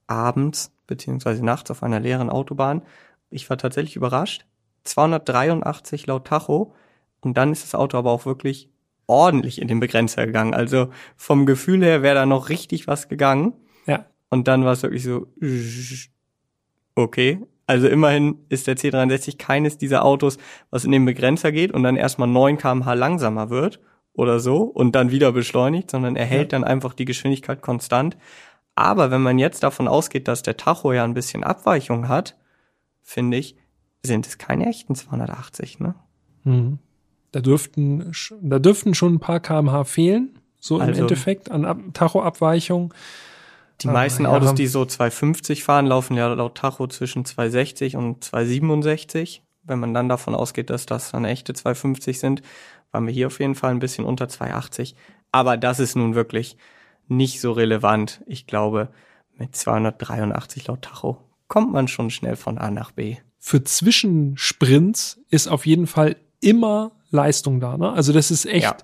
Abends beziehungsweise nachts auf einer leeren Autobahn. Ich war tatsächlich überrascht. 283 laut Tacho. Und dann ist das Auto aber auch wirklich ordentlich in den Begrenzer gegangen. Also vom Gefühl her wäre da noch richtig was gegangen. Ja. Und dann war es wirklich so, okay. Also immerhin ist der C63 keines dieser Autos, was in den Begrenzer geht und dann erstmal 9 kmh langsamer wird oder so und dann wieder beschleunigt, sondern er hält ja. dann einfach die Geschwindigkeit konstant. Aber wenn man jetzt davon ausgeht, dass der Tacho ja ein bisschen Abweichung hat, finde ich, sind es keine echten 280, ne? Mhm. Da dürften, da dürften schon ein paar kmh fehlen, so also, im Endeffekt an Ab Tachoabweichung. Die Aber, meisten Autos, ja, die so 250 fahren, laufen ja laut Tacho zwischen 260 und 267. Wenn man dann davon ausgeht, dass das dann echte 250 sind, waren wir hier auf jeden Fall ein bisschen unter 280. Aber das ist nun wirklich nicht so relevant. Ich glaube, mit 283 laut Tacho kommt man schon schnell von A nach B für Zwischensprints ist auf jeden Fall immer Leistung da. Ne? Also das ist echt ja.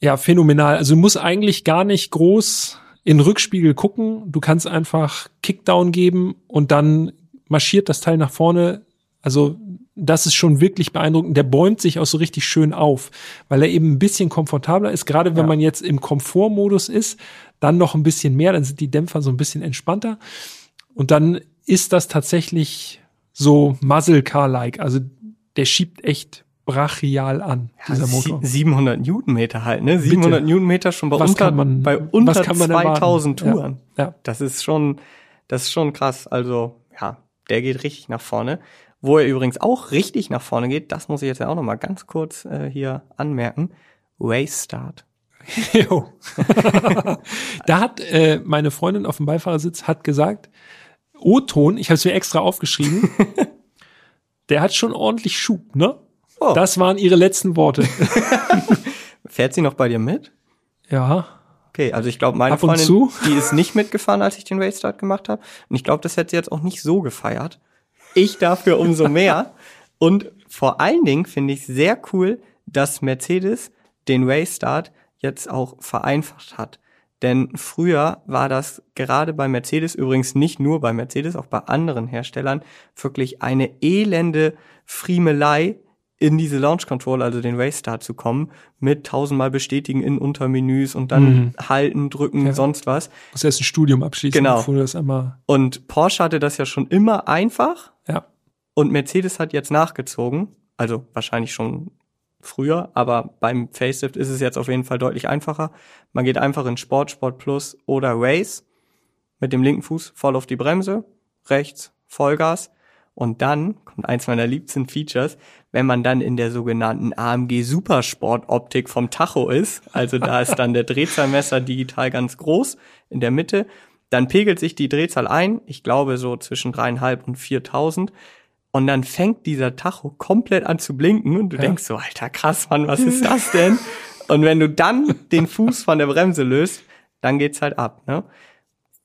ja phänomenal. Also du musst eigentlich gar nicht groß in Rückspiegel gucken. Du kannst einfach Kickdown geben und dann marschiert das Teil nach vorne. Also das ist schon wirklich beeindruckend. Der bäumt sich auch so richtig schön auf, weil er eben ein bisschen komfortabler ist. Gerade wenn ja. man jetzt im Komfortmodus ist, dann noch ein bisschen mehr, dann sind die Dämpfer so ein bisschen entspannter. Und dann ist das tatsächlich so Muzzle Car-like. Also der schiebt echt brachial an, ja, dieser Motor. 700 Newtonmeter halt, ne? 700 Bitte. Newtonmeter schon bei was unter, man, bei unter 2000 erwarten? Touren. Ja, ja. Das ist schon, das ist schon krass. Also, ja, der geht richtig nach vorne. Wo er übrigens auch richtig nach vorne geht, das muss ich jetzt ja auch noch mal ganz kurz äh, hier anmerken. Race Start. jo. da hat äh, meine Freundin auf dem Beifahrersitz hat gesagt, O-Ton, ich habe es mir extra aufgeschrieben, der hat schon ordentlich Schub, ne? Oh. Das waren ihre letzten Worte. Fährt sie noch bei dir mit? Ja. Okay, also ich glaube, meine Ab Freundin, zu. die ist nicht mitgefahren, als ich den Restart gemacht habe. Und ich glaube, das hätte sie jetzt auch nicht so gefeiert. Ich dafür umso mehr. Und vor allen Dingen finde ich sehr cool, dass Mercedes den Race jetzt auch vereinfacht hat. Denn früher war das gerade bei Mercedes, übrigens nicht nur bei Mercedes, auch bei anderen Herstellern, wirklich eine elende Friemelei, in diese Launch Control, also den Race Start zu kommen, mit tausendmal bestätigen in Untermenüs und dann mhm. halten, drücken, ja. sonst was. Muss erst ein Studium abschließen, genau. bevor du das einmal. Und Porsche hatte das ja schon immer einfach. Ja. Und Mercedes hat jetzt nachgezogen, also wahrscheinlich schon früher, aber beim Facelift ist es jetzt auf jeden Fall deutlich einfacher. Man geht einfach in Sport, Sport Plus oder Race mit dem linken Fuß voll auf die Bremse, rechts Vollgas und dann kommt eins meiner liebsten Features, wenn man dann in der sogenannten AMG Supersport Optik vom Tacho ist, also da ist dann der Drehzahlmesser digital ganz groß in der Mitte, dann pegelt sich die Drehzahl ein, ich glaube so zwischen dreieinhalb und viertausend Und dann fängt dieser Tacho komplett an zu blinken und du ja. denkst so, alter krass, Mann, was ist das denn? und wenn du dann den Fuß von der Bremse löst, dann geht's halt ab, ne?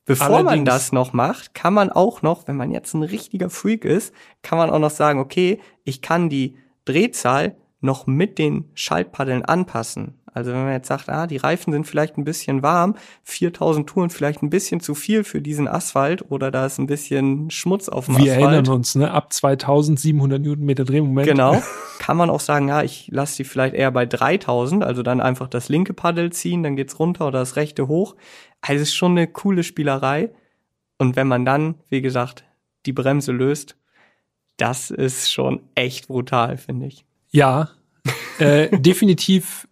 Bevor Allerdings. man das noch macht, kann man auch noch, wenn man jetzt ein richtiger Freak ist, kann man auch noch sagen, okay, ich kann die Drehzahl noch mit den Schaltpaddeln anpassen. Also wenn man jetzt sagt, ah, die Reifen sind vielleicht ein bisschen warm, 4000 Touren vielleicht ein bisschen zu viel für diesen Asphalt oder da ist ein bisschen Schmutz auf dem Wir Asphalt. erinnern uns, ne, ab 2700 Newtonmeter Drehmoment. Genau. Kann man auch sagen, ja, ich lasse die vielleicht eher bei 3000, also dann einfach das linke Paddel ziehen, dann geht's runter oder das rechte hoch. Also es ist schon eine coole Spielerei. Und wenn man dann, wie gesagt, die Bremse löst, das ist schon echt brutal, finde ich. Ja, äh, definitiv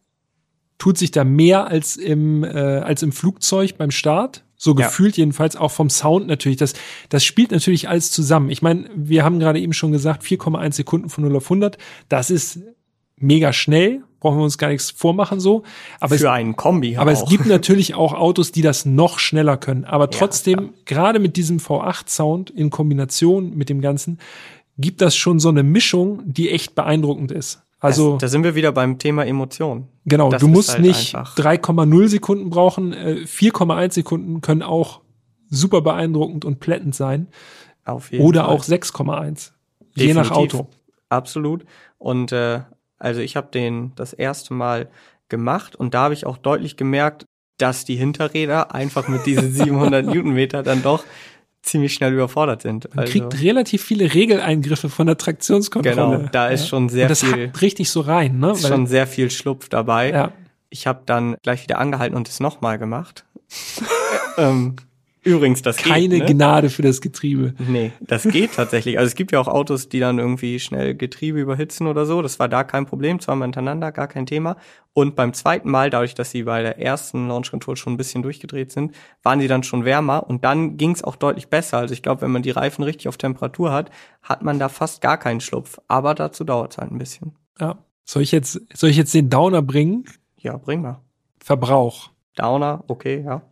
tut sich da mehr als im, äh, als im Flugzeug beim Start. So gefühlt ja. jedenfalls auch vom Sound natürlich. Das, das spielt natürlich alles zusammen. Ich meine, wir haben gerade eben schon gesagt, 4,1 Sekunden von 0 auf 100. Das ist mega schnell. Brauchen wir uns gar nichts vormachen so. Aber Für es, einen Kombi Aber auch. es gibt natürlich auch Autos, die das noch schneller können. Aber trotzdem, ja, gerade mit diesem V8-Sound in Kombination mit dem Ganzen, gibt das schon so eine Mischung, die echt beeindruckend ist. Also da sind wir wieder beim Thema Emotion. Genau, das du musst halt nicht 3,0 Sekunden brauchen, 4,1 äh, Sekunden können auch super beeindruckend und plättend sein. Auf jeden Oder Fall. auch 6,1. Je nach Auto. Absolut. Und äh, also ich habe den das erste Mal gemacht und da habe ich auch deutlich gemerkt, dass die Hinterräder einfach mit diesen 700 Newtonmeter dann doch ziemlich schnell überfordert sind. Man also, kriegt relativ viele Regeleingriffe von der Traktionskontrolle. Genau, da ist ja. schon sehr Und das viel. Hackt richtig so rein, ne? Ist schon sehr viel Schlupf dabei. Ja. Ich habe dann gleich wieder angehalten und es nochmal gemacht. ähm, Übrigens, das Keine geht, ne? Gnade für das Getriebe. Nee, das geht tatsächlich. Also es gibt ja auch Autos, die dann irgendwie schnell Getriebe überhitzen oder so. Das war da kein Problem, zweimal hintereinander, gar kein Thema. Und beim zweiten Mal, dadurch, dass sie bei der ersten Launch Control schon ein bisschen durchgedreht sind, waren sie dann schon wärmer und dann ging es auch deutlich besser. Also ich glaube, wenn man die Reifen richtig auf Temperatur hat, hat man da fast gar keinen Schlupf. Aber dazu dauert es halt ein bisschen. Ja. Soll ich jetzt, soll ich jetzt den Downer bringen? Ja, bring mal. Verbrauch. Downer, okay, ja.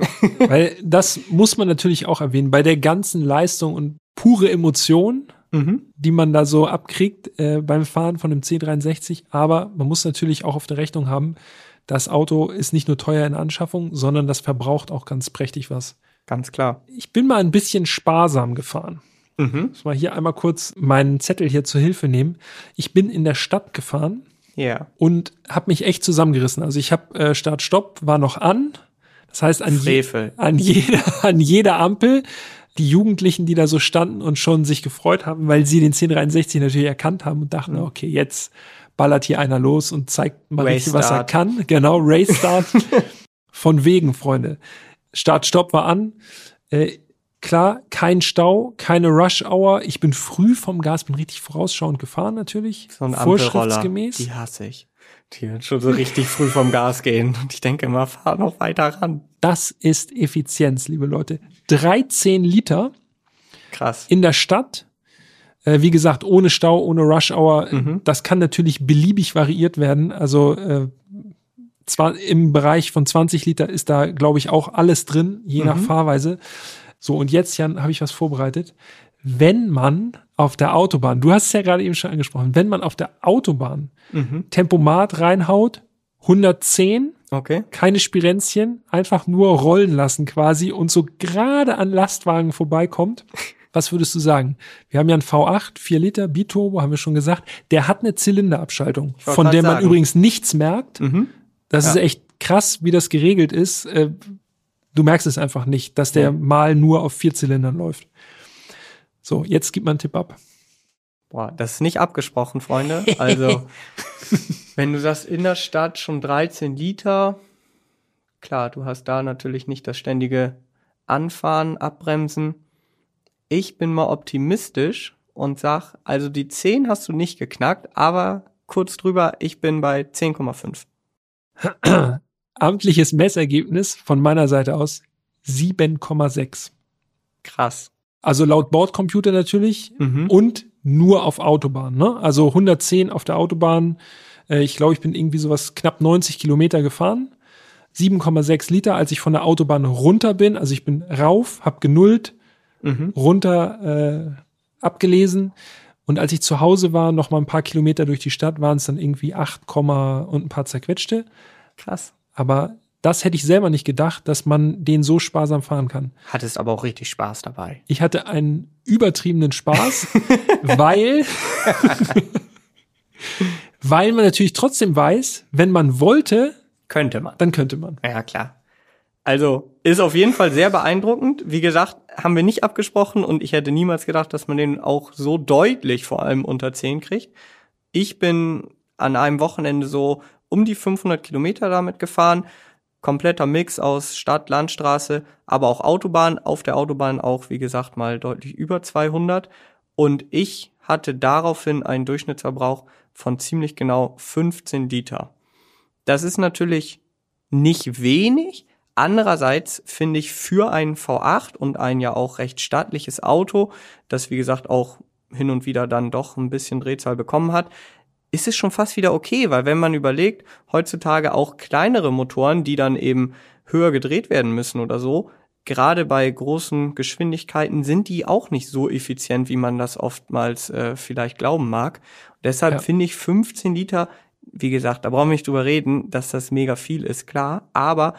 Weil das muss man natürlich auch erwähnen. Bei der ganzen Leistung und pure Emotion, mhm. die man da so abkriegt äh, beim Fahren von dem C63. Aber man muss natürlich auch auf der Rechnung haben, das Auto ist nicht nur teuer in Anschaffung, sondern das verbraucht auch ganz prächtig was. Ganz klar. Ich bin mal ein bisschen sparsam gefahren. Mhm. Ich mal hier einmal kurz meinen Zettel hier zur Hilfe nehmen. Ich bin in der Stadt gefahren. Ja. Yeah. Und habe mich echt zusammengerissen. Also ich habe äh, Start-Stopp war noch an, das heißt, an, je, an, jeder, an jeder Ampel die Jugendlichen, die da so standen und schon sich gefreut haben, weil sie den 1063 natürlich erkannt haben und dachten, mhm. okay, jetzt ballert hier einer los und zeigt mal richtig, was er kann. Genau, Race Start. Von wegen, Freunde. Start, Stopp war an. Äh, klar, kein Stau, keine Rush Hour. Ich bin früh vom Gas, bin richtig vorausschauend gefahren natürlich. So ein Vorschriftsgemäß. Die hasse ich. Die schon so richtig früh vom Gas gehen. Und ich denke immer, fahr noch weiter ran. Das ist Effizienz, liebe Leute. 13 Liter. Krass. In der Stadt. Äh, wie gesagt, ohne Stau, ohne Rush Hour. Mhm. Das kann natürlich beliebig variiert werden. Also äh, zwar im Bereich von 20 Liter ist da, glaube ich, auch alles drin, je mhm. nach Fahrweise. So, und jetzt, Jan, habe ich was vorbereitet. Wenn man auf der Autobahn, du hast es ja gerade eben schon angesprochen, wenn man auf der Autobahn mhm. Tempomat reinhaut, 110, okay. keine Spirenzchen, einfach nur rollen lassen quasi und so gerade an Lastwagen vorbeikommt. Was würdest du sagen? Wir haben ja einen V8, 4 Liter, Biturbo, haben wir schon gesagt. Der hat eine Zylinderabschaltung, von der man sagen. übrigens nichts merkt. Mhm. Das ja. ist echt krass, wie das geregelt ist. Äh, du merkst es einfach nicht, dass der mal nur auf vier Zylindern läuft. So, jetzt gib mal einen Tipp ab. Boah, das ist nicht abgesprochen, Freunde. Also, wenn du das in der Stadt schon 13 Liter, klar, du hast da natürlich nicht das ständige Anfahren, Abbremsen. Ich bin mal optimistisch und sag, also die 10 hast du nicht geknackt, aber kurz drüber, ich bin bei 10,5. Amtliches Messergebnis von meiner Seite aus 7,6. Krass. Also laut Bordcomputer natürlich mhm. und nur auf Autobahn. Ne? Also 110 auf der Autobahn. Äh, ich glaube, ich bin irgendwie sowas knapp 90 Kilometer gefahren. 7,6 Liter, als ich von der Autobahn runter bin. Also ich bin rauf, hab genullt, mhm. runter äh, abgelesen. Und als ich zu Hause war, noch mal ein paar Kilometer durch die Stadt, waren es dann irgendwie 8, und ein paar zerquetschte. Krass. Aber das hätte ich selber nicht gedacht, dass man den so sparsam fahren kann. Hattest aber auch richtig Spaß dabei. Ich hatte einen übertriebenen Spaß, weil, weil man natürlich trotzdem weiß, wenn man wollte, Könnte man. dann könnte man. Ja, klar. Also ist auf jeden Fall sehr beeindruckend. Wie gesagt, haben wir nicht abgesprochen und ich hätte niemals gedacht, dass man den auch so deutlich vor allem unter 10 kriegt. Ich bin an einem Wochenende so um die 500 Kilometer damit gefahren. Kompletter Mix aus Stadt, Landstraße, aber auch Autobahn. Auf der Autobahn auch, wie gesagt, mal deutlich über 200. Und ich hatte daraufhin einen Durchschnittsverbrauch von ziemlich genau 15 Liter. Das ist natürlich nicht wenig. Andererseits finde ich für einen V8 und ein ja auch recht stattliches Auto, das wie gesagt auch hin und wieder dann doch ein bisschen Drehzahl bekommen hat, ist es schon fast wieder okay, weil wenn man überlegt, heutzutage auch kleinere Motoren, die dann eben höher gedreht werden müssen oder so, gerade bei großen Geschwindigkeiten sind die auch nicht so effizient, wie man das oftmals äh, vielleicht glauben mag. deshalb Ja. finde ich 15 Liter, wie gesagt, da brauchen wir nicht drüber reden, dass das mega viel ist, klar, aber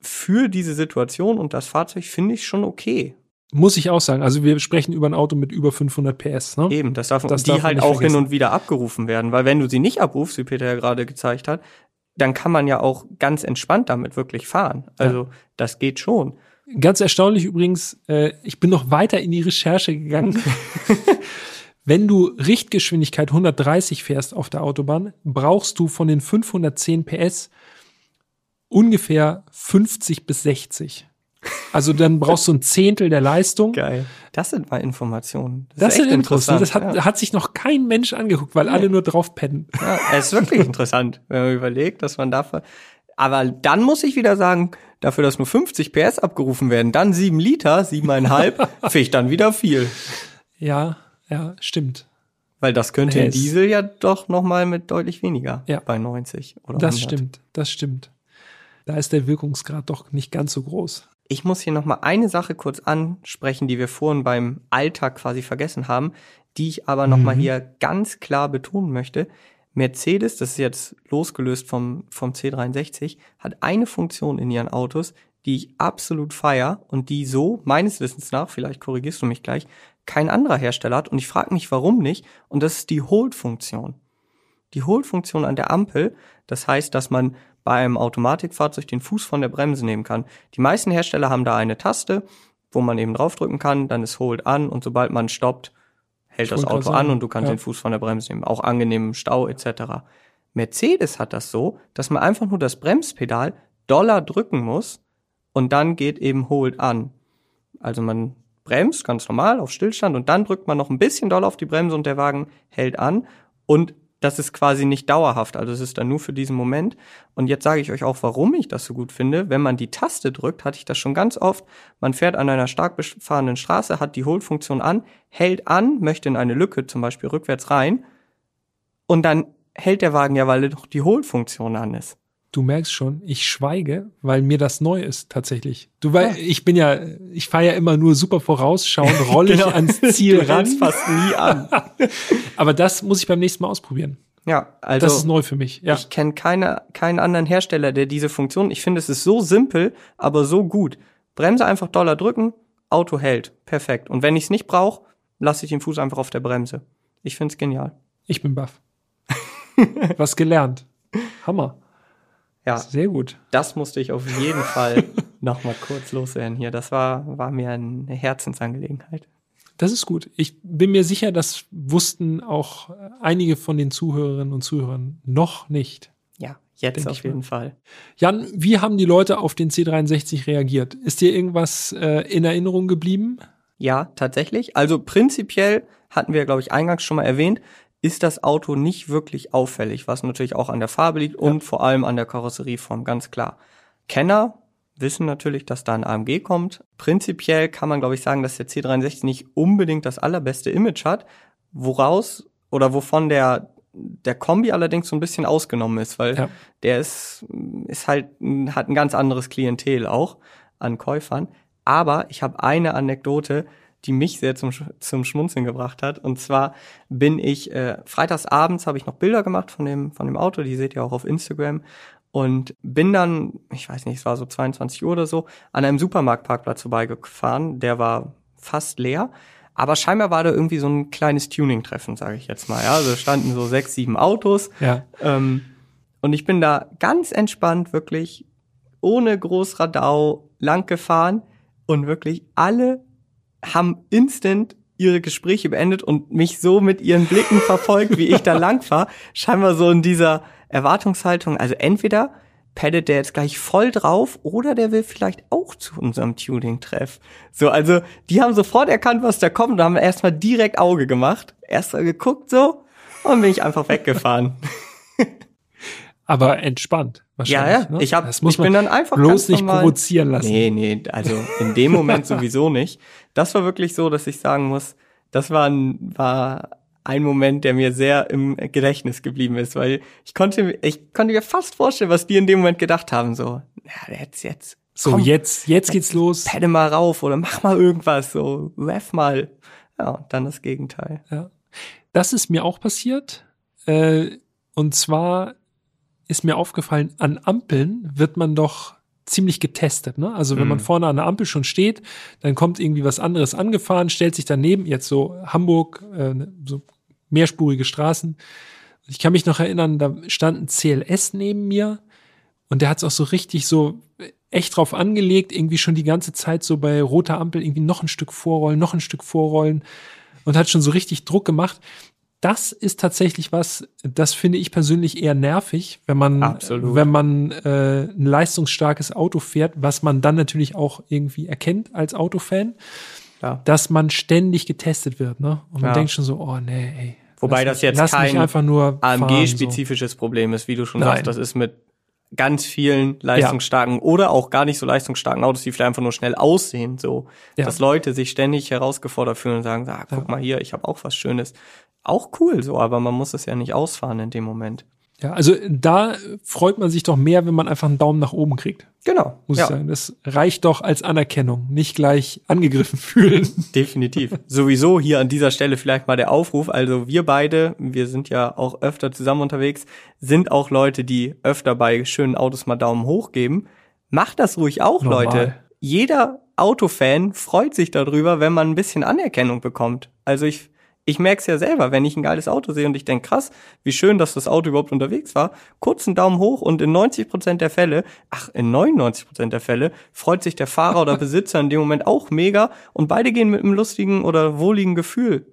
für diese Situation und das Fahrzeug finde ich schon okay. Muss ich auch sagen. Also wir sprechen über ein Auto mit über 500 PS. Ne? Eben, das darf, Das die darf halt auch vergessen. hin und wieder abgerufen werden, weil wenn du sie nicht abrufst, wie Peter ja gerade gezeigt hat, dann kann man ja auch ganz entspannt damit wirklich fahren. Also das geht schon. Ganz erstaunlich übrigens, äh, ich bin noch weiter in die Recherche gegangen. Wenn du Richtgeschwindigkeit 130 fährst auf der Autobahn, brauchst du von den 510 PS ungefähr 50 bis 60. Also dann brauchst du ein Zehntel der Leistung. Geil. Das sind mal Informationen. Das ist ist interessant. Das hat, ja. hat sich noch kein Mensch angeguckt, weil alle nur drauf pennen. Ja, es ist wirklich interessant, wenn man überlegt, dass man dafür. Aber dann muss ich wieder sagen, dafür, dass nur 50 PS abgerufen werden, dann 7 Liter, 7,5, finde ich dann wieder viel. Ja, ja, stimmt. Weil das könnte in Es- Diesel ja doch noch mal mit deutlich weniger Ja. bei 90 oder Das 100. stimmt, das stimmt. Da ist der Wirkungsgrad doch nicht ganz so groß. Ich muss hier noch mal eine Sache kurz ansprechen, die wir vorhin beim Alltag quasi vergessen haben, die ich aber noch mal Mhm. hier ganz klar betonen möchte. Mercedes, das ist jetzt losgelöst vom, vom C63, hat eine Funktion in ihren Autos, die ich absolut feier und die so, meines Wissens nach, vielleicht korrigierst du mich gleich, kein anderer Hersteller hat. Und ich frage mich, warum nicht. Und das ist die Hold-Funktion. Die Hold-Funktion an der Ampel, das heißt, dass man bei einem Automatikfahrzeug den Fuß von der Bremse nehmen kann. Die meisten Hersteller haben da eine Taste, wo man eben draufdrücken kann, dann ist Hold an und sobald man stoppt, hält Ich das Auto an und du kannst ja. den Fuß von der Bremse nehmen. Auch angenehm im Stau etc. Mercedes hat das so, dass man einfach nur das Bremspedal doller drücken muss und dann geht eben Hold an. Also man bremst ganz normal auf Stillstand und dann drückt man noch ein bisschen doll auf die Bremse und der Wagen hält an und das ist quasi nicht dauerhaft, also es ist dann nur für diesen Moment. Und jetzt sage ich euch auch, warum ich das so gut finde. Wenn man die Taste drückt, hatte ich das schon ganz oft. Man fährt an einer stark befahrenen Straße, hat die Hold-Funktion an, hält an, möchte in eine Lücke zum Beispiel rückwärts rein und dann hält der Wagen ja, weil doch die Hold-Funktion an ist. Du merkst schon, ich schweige, weil mir das neu ist tatsächlich. Du weißt, ich bin ja, ich fahre ja immer nur super vorausschauend, rolle ich ans Ziel Genau. du ran. fast nie an. Aber das muss ich beim nächsten Mal ausprobieren. Ja, also Das ist neu für mich. Ja. Ich kenne keine, keinen anderen Hersteller, der diese Funktion. Ich finde, es ist so simpel, aber so gut. Bremse einfach doller drücken, Auto hält. Perfekt. Und wenn ich es nicht brauche, lasse ich den Fuß einfach auf der Bremse. Ich finde es genial. Ich bin baff. Was gelernt. Hammer. Ja, Sehr gut. das musste ich auf jeden Fall noch mal kurz loswerden hier. Das war, war mir eine Herzensangelegenheit. Das ist gut. Ich bin mir sicher, das wussten auch einige von den Zuhörerinnen und Zuhörern noch nicht. Ja, jetzt auf jeden mal. Fall. Jan, wie haben die Leute auf den C63 reagiert? Ist dir irgendwas äh, in Erinnerung geblieben? Ja, tatsächlich. Also prinzipiell hatten wir, glaube ich, eingangs schon mal erwähnt, ist das Auto nicht wirklich auffällig, was natürlich auch an der Farbe liegt und vor allem an der Karosserieform, ganz klar. Kenner wissen natürlich, dass da ein AMG kommt. Prinzipiell kann man, glaube ich, sagen, dass der C63 nicht unbedingt das allerbeste Image hat, woraus oder wovon der der Kombi allerdings so ein bisschen ausgenommen ist, weil Ja. der ist, ist halt, hat ein ganz anderes Klientel auch an Käufern. Aber ich habe eine Anekdote, die mich sehr zum, zum Schmunzeln gebracht hat. Und zwar bin ich, äh, freitags abends habe ich noch Bilder gemacht von dem, von dem Auto, die seht ihr auch auf Instagram. Und bin dann, ich weiß nicht, es war so 22 Uhr oder so, an einem Supermarktparkplatz vorbeigefahren. Der war fast leer. Aber scheinbar war da irgendwie so ein kleines Tuning-Treffen, sage ich jetzt mal. Ja, also standen so sechs, sieben Autos. Ja. Ähm, und ich bin da ganz entspannt, wirklich ohne Großradau lang gefahren und wirklich alle haben instant ihre Gespräche beendet und mich so mit ihren Blicken verfolgt, wie ich da lang fahre. Scheinbar so in dieser Erwartungshaltung. Also entweder paddet der jetzt gleich voll drauf oder der will vielleicht auch zu unserem Tuning-Treff. So, also die haben sofort erkannt, was da kommt und haben erstmal direkt Auge gemacht. Erstmal geguckt so und bin ich einfach weggefahren. Aber entspannt. Ja, ja. Ne? Ich, hab, das muss ich bin dann einfach bloß nicht normal, provozieren lassen. Nee, nee, also in dem Moment sowieso nicht. Das war wirklich so, dass ich sagen muss, das war ein, war ein Moment, der mir sehr im Gedächtnis geblieben ist, weil ich konnte, ich konnte mir fast vorstellen, was die in dem Moment gedacht haben, so, ja, jetzt, jetzt. So, komm, jetzt, jetzt geht's los. Pedde mal rauf oder mach mal irgendwas, so, ref mal. Ja, dann das Gegenteil. Ja. Das ist mir auch passiert. Äh, und zwar ist mir aufgefallen, an Ampeln wird man doch ziemlich getestet. Ne? Also wenn Mhm. man vorne an der Ampel schon steht, dann kommt irgendwie was anderes angefahren, stellt sich daneben, jetzt so Hamburg, äh, so mehrspurige Straßen. Ich kann mich noch erinnern, da stand ein CLS neben mir und der hat es auch so richtig so echt drauf angelegt, irgendwie schon die ganze Zeit so bei roter Ampel irgendwie noch ein Stück vorrollen, noch ein Stück vorrollen und hat schon so richtig Druck gemacht. Das ist tatsächlich was, das finde ich persönlich eher nervig, wenn man, Absolut. wenn man äh, ein leistungsstarkes Auto fährt, was man dann natürlich auch irgendwie erkennt als Autofan, Ja. dass man ständig getestet wird, ne? Und man Ja. denkt schon so, oh nee, ey. Wobei das mich, jetzt kein einfach nur fahren, so. AMG-spezifisches Problem ist, wie du schon Nein. sagst. Das ist mit ganz vielen leistungsstarken oder auch gar nicht so leistungsstarken Autos, die vielleicht einfach nur schnell aussehen, so, Ja. dass Leute sich ständig herausgefordert fühlen und sagen, ah, guck Ja. mal hier, ich habe auch was Schönes. Auch cool, so, aber man muss es ja nicht ausfahren in dem Moment. Ja, also da freut man sich doch mehr, wenn man einfach einen Daumen nach oben kriegt, Genau, muss ja, ich sagen. Das reicht doch als Anerkennung, nicht gleich angegriffen fühlen. definitiv. Sowieso hier an dieser Stelle vielleicht mal der Aufruf. Also wir beide, wir sind ja auch öfter zusammen unterwegs, sind auch Leute, die öfter bei schönen Autos mal Daumen hoch geben. Macht das ruhig auch, Normal. Leute. Jeder Autofan freut sich darüber, wenn man ein bisschen Anerkennung bekommt. Also ich, ich merke es ja selber, wenn ich ein geiles Auto sehe und ich denke, krass, wie schön, dass das Auto überhaupt unterwegs war. Kurz einen Daumen hoch und in 90 Prozent der Fälle, ach, in 99 Prozent der Fälle, freut sich der Fahrer oder Besitzer in dem Moment auch mega und beide gehen mit einem lustigen oder wohligen Gefühl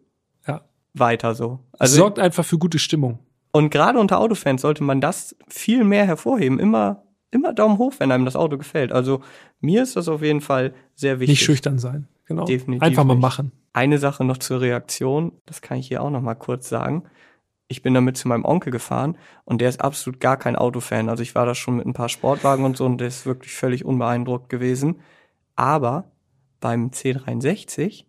Ja. weiter so. Also sorgt einfach für gute Stimmung. und gerade unter Autofans sollte man das viel mehr hervorheben. Immer, immer Daumen hoch, wenn einem das Auto gefällt. Also mir ist das auf jeden Fall sehr wichtig. Nicht schüchtern sein. Genau. Definitiv einfach mal nicht. machen. Eine Sache noch zur Reaktion, das kann ich hier auch noch mal kurz sagen. Ich bin damit zu meinem Onkel gefahren und der ist absolut gar kein Autofan. Also ich war da schon mit ein paar Sportwagen und so und der ist wirklich völlig unbeeindruckt gewesen. Aber beim C63,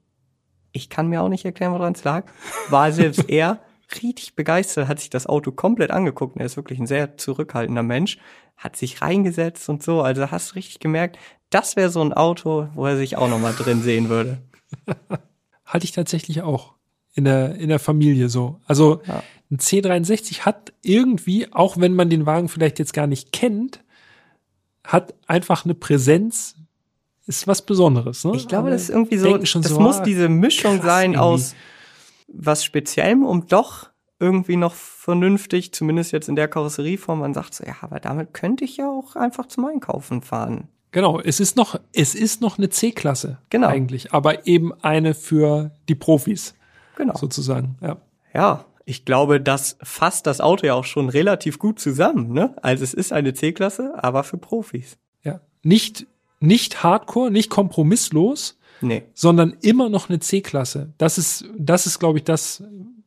ich kann mir auch nicht erklären, woran es lag, war selbst er richtig begeistert, hat sich das Auto komplett angeguckt. Und er ist wirklich ein sehr zurückhaltender Mensch, hat sich reingesetzt und so. Also hast du richtig gemerkt, das wäre so ein Auto, wo er sich auch noch mal drin sehen würde. Hatte ich tatsächlich auch in der, in der Familie so. Also Ja. ein C63 hat irgendwie, auch wenn man den Wagen vielleicht jetzt gar nicht kennt, hat einfach eine Präsenz, ist was Besonderes. Ne? Ich glaube, Alle das ist irgendwie so, das so, muss ah, diese Mischung sein irgendwie. aus was Speziellem, um doch irgendwie noch vernünftig, zumindest jetzt in der Karosserieform, man sagt so, ja, aber damit könnte ich ja auch einfach zum Einkaufen fahren. Genau, es ist noch, es ist noch eine C-Klasse. Genau. Eigentlich, aber eben eine für die Profis, Genau. sozusagen. Ja. Ja, ich glaube, das fasst das Auto ja auch schon relativ gut zusammen, ne? Also es ist eine C-Klasse, aber für Profis. ja. Nicht, nicht hardcore, nicht kompromisslos, Nee. sondern immer noch eine C-Klasse. Das ist, das ist, glaube ich, das,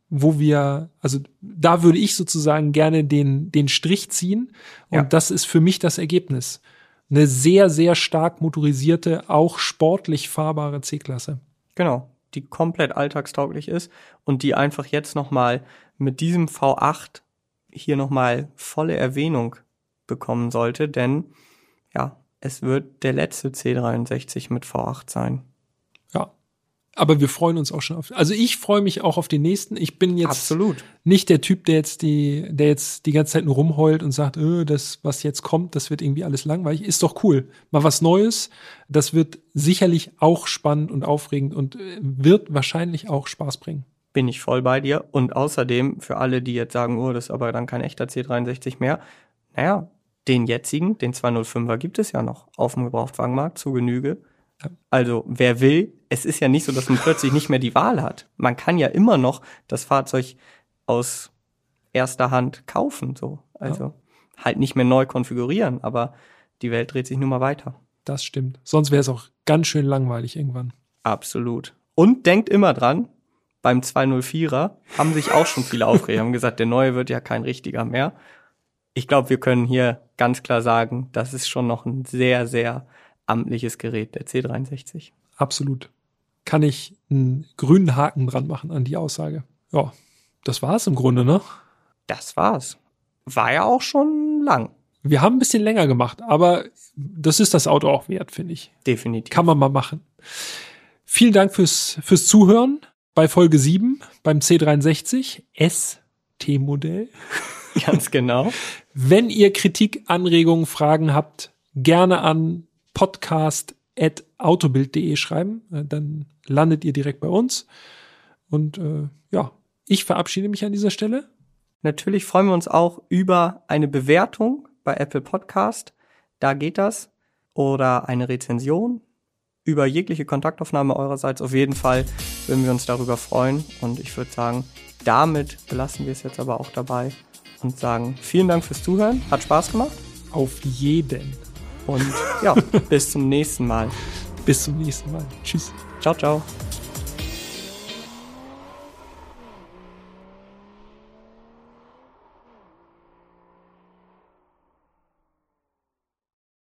wo wir, also da würde ich sozusagen gerne den, den Strich ziehen. Und Ja. das ist für mich das Ergebnis. Eine sehr, sehr stark motorisierte, auch sportlich fahrbare C-Klasse. Genau, die komplett alltagstauglich ist und die einfach jetzt nochmal mit diesem V8 hier nochmal volle Erwähnung bekommen sollte, denn ja, es wird der letzte C63 mit V8 sein. Ja. Aber wir freuen uns auch schon auf. Also ich freue mich auch auf den nächsten. Ich bin jetzt Absolut. nicht der Typ, der jetzt die, der jetzt die ganze Zeit nur rumheult und sagt, öh, das, was jetzt kommt, das wird irgendwie alles langweilig. Ist doch cool. Mal was Neues. Das wird sicherlich auch spannend und aufregend und äh, wird wahrscheinlich auch Spaß bringen. Bin ich voll bei dir. Und außerdem, für alle, die jetzt sagen, oh, das ist aber dann kein echter C63 mehr, naja, den jetzigen, den 205er gibt es ja noch auf dem Gebrauchtwagenmarkt zu Genüge. Also wer will, es ist ja nicht so, dass man plötzlich nicht mehr die Wahl hat. Man kann ja immer noch das Fahrzeug aus erster Hand kaufen, so. Also ja. halt nicht mehr neu konfigurieren, aber die Welt dreht sich nun mal weiter. Das stimmt. Sonst wäre es auch ganz schön langweilig irgendwann. Absolut. Und denkt immer dran, beim 204er haben sich auch schon viele aufgeregt, haben gesagt, der neue wird ja kein richtiger mehr. Ich glaube, wir können hier ganz klar sagen, das ist schon noch ein sehr, sehr amtliches Gerät, der C63. Absolut. Kann ich einen grünen Haken dran machen an die Aussage. Ja, das war's im Grunde, ne? Das war's. War ja auch schon lang. Wir haben ein bisschen länger gemacht, aber das ist das Auto auch wert, finde ich. Definitiv. Kann man mal machen. Vielen Dank fürs, fürs Zuhören bei Folge 7 beim C63 ST-Modell. Ganz genau. Wenn ihr Kritik, Anregungen, Fragen habt, gerne an podcast.autobild.de schreiben. Äh, dann landet ihr direkt bei uns. Und äh, ja, ich verabschiede mich an dieser Stelle. Natürlich freuen wir uns auch über eine Bewertung bei Apple Podcast. Da geht das. Oder eine Rezension. Über jegliche Kontaktaufnahme eurerseits auf jeden Fall würden wir uns darüber freuen. Und ich würde sagen, damit belassen wir es jetzt aber auch dabei und sagen vielen Dank fürs Zuhören. Hat Spaß gemacht. Auf jeden. Und ja, bis zum nächsten Mal. Bis zum nächsten Mal. Tschüss. Ciao, ciao.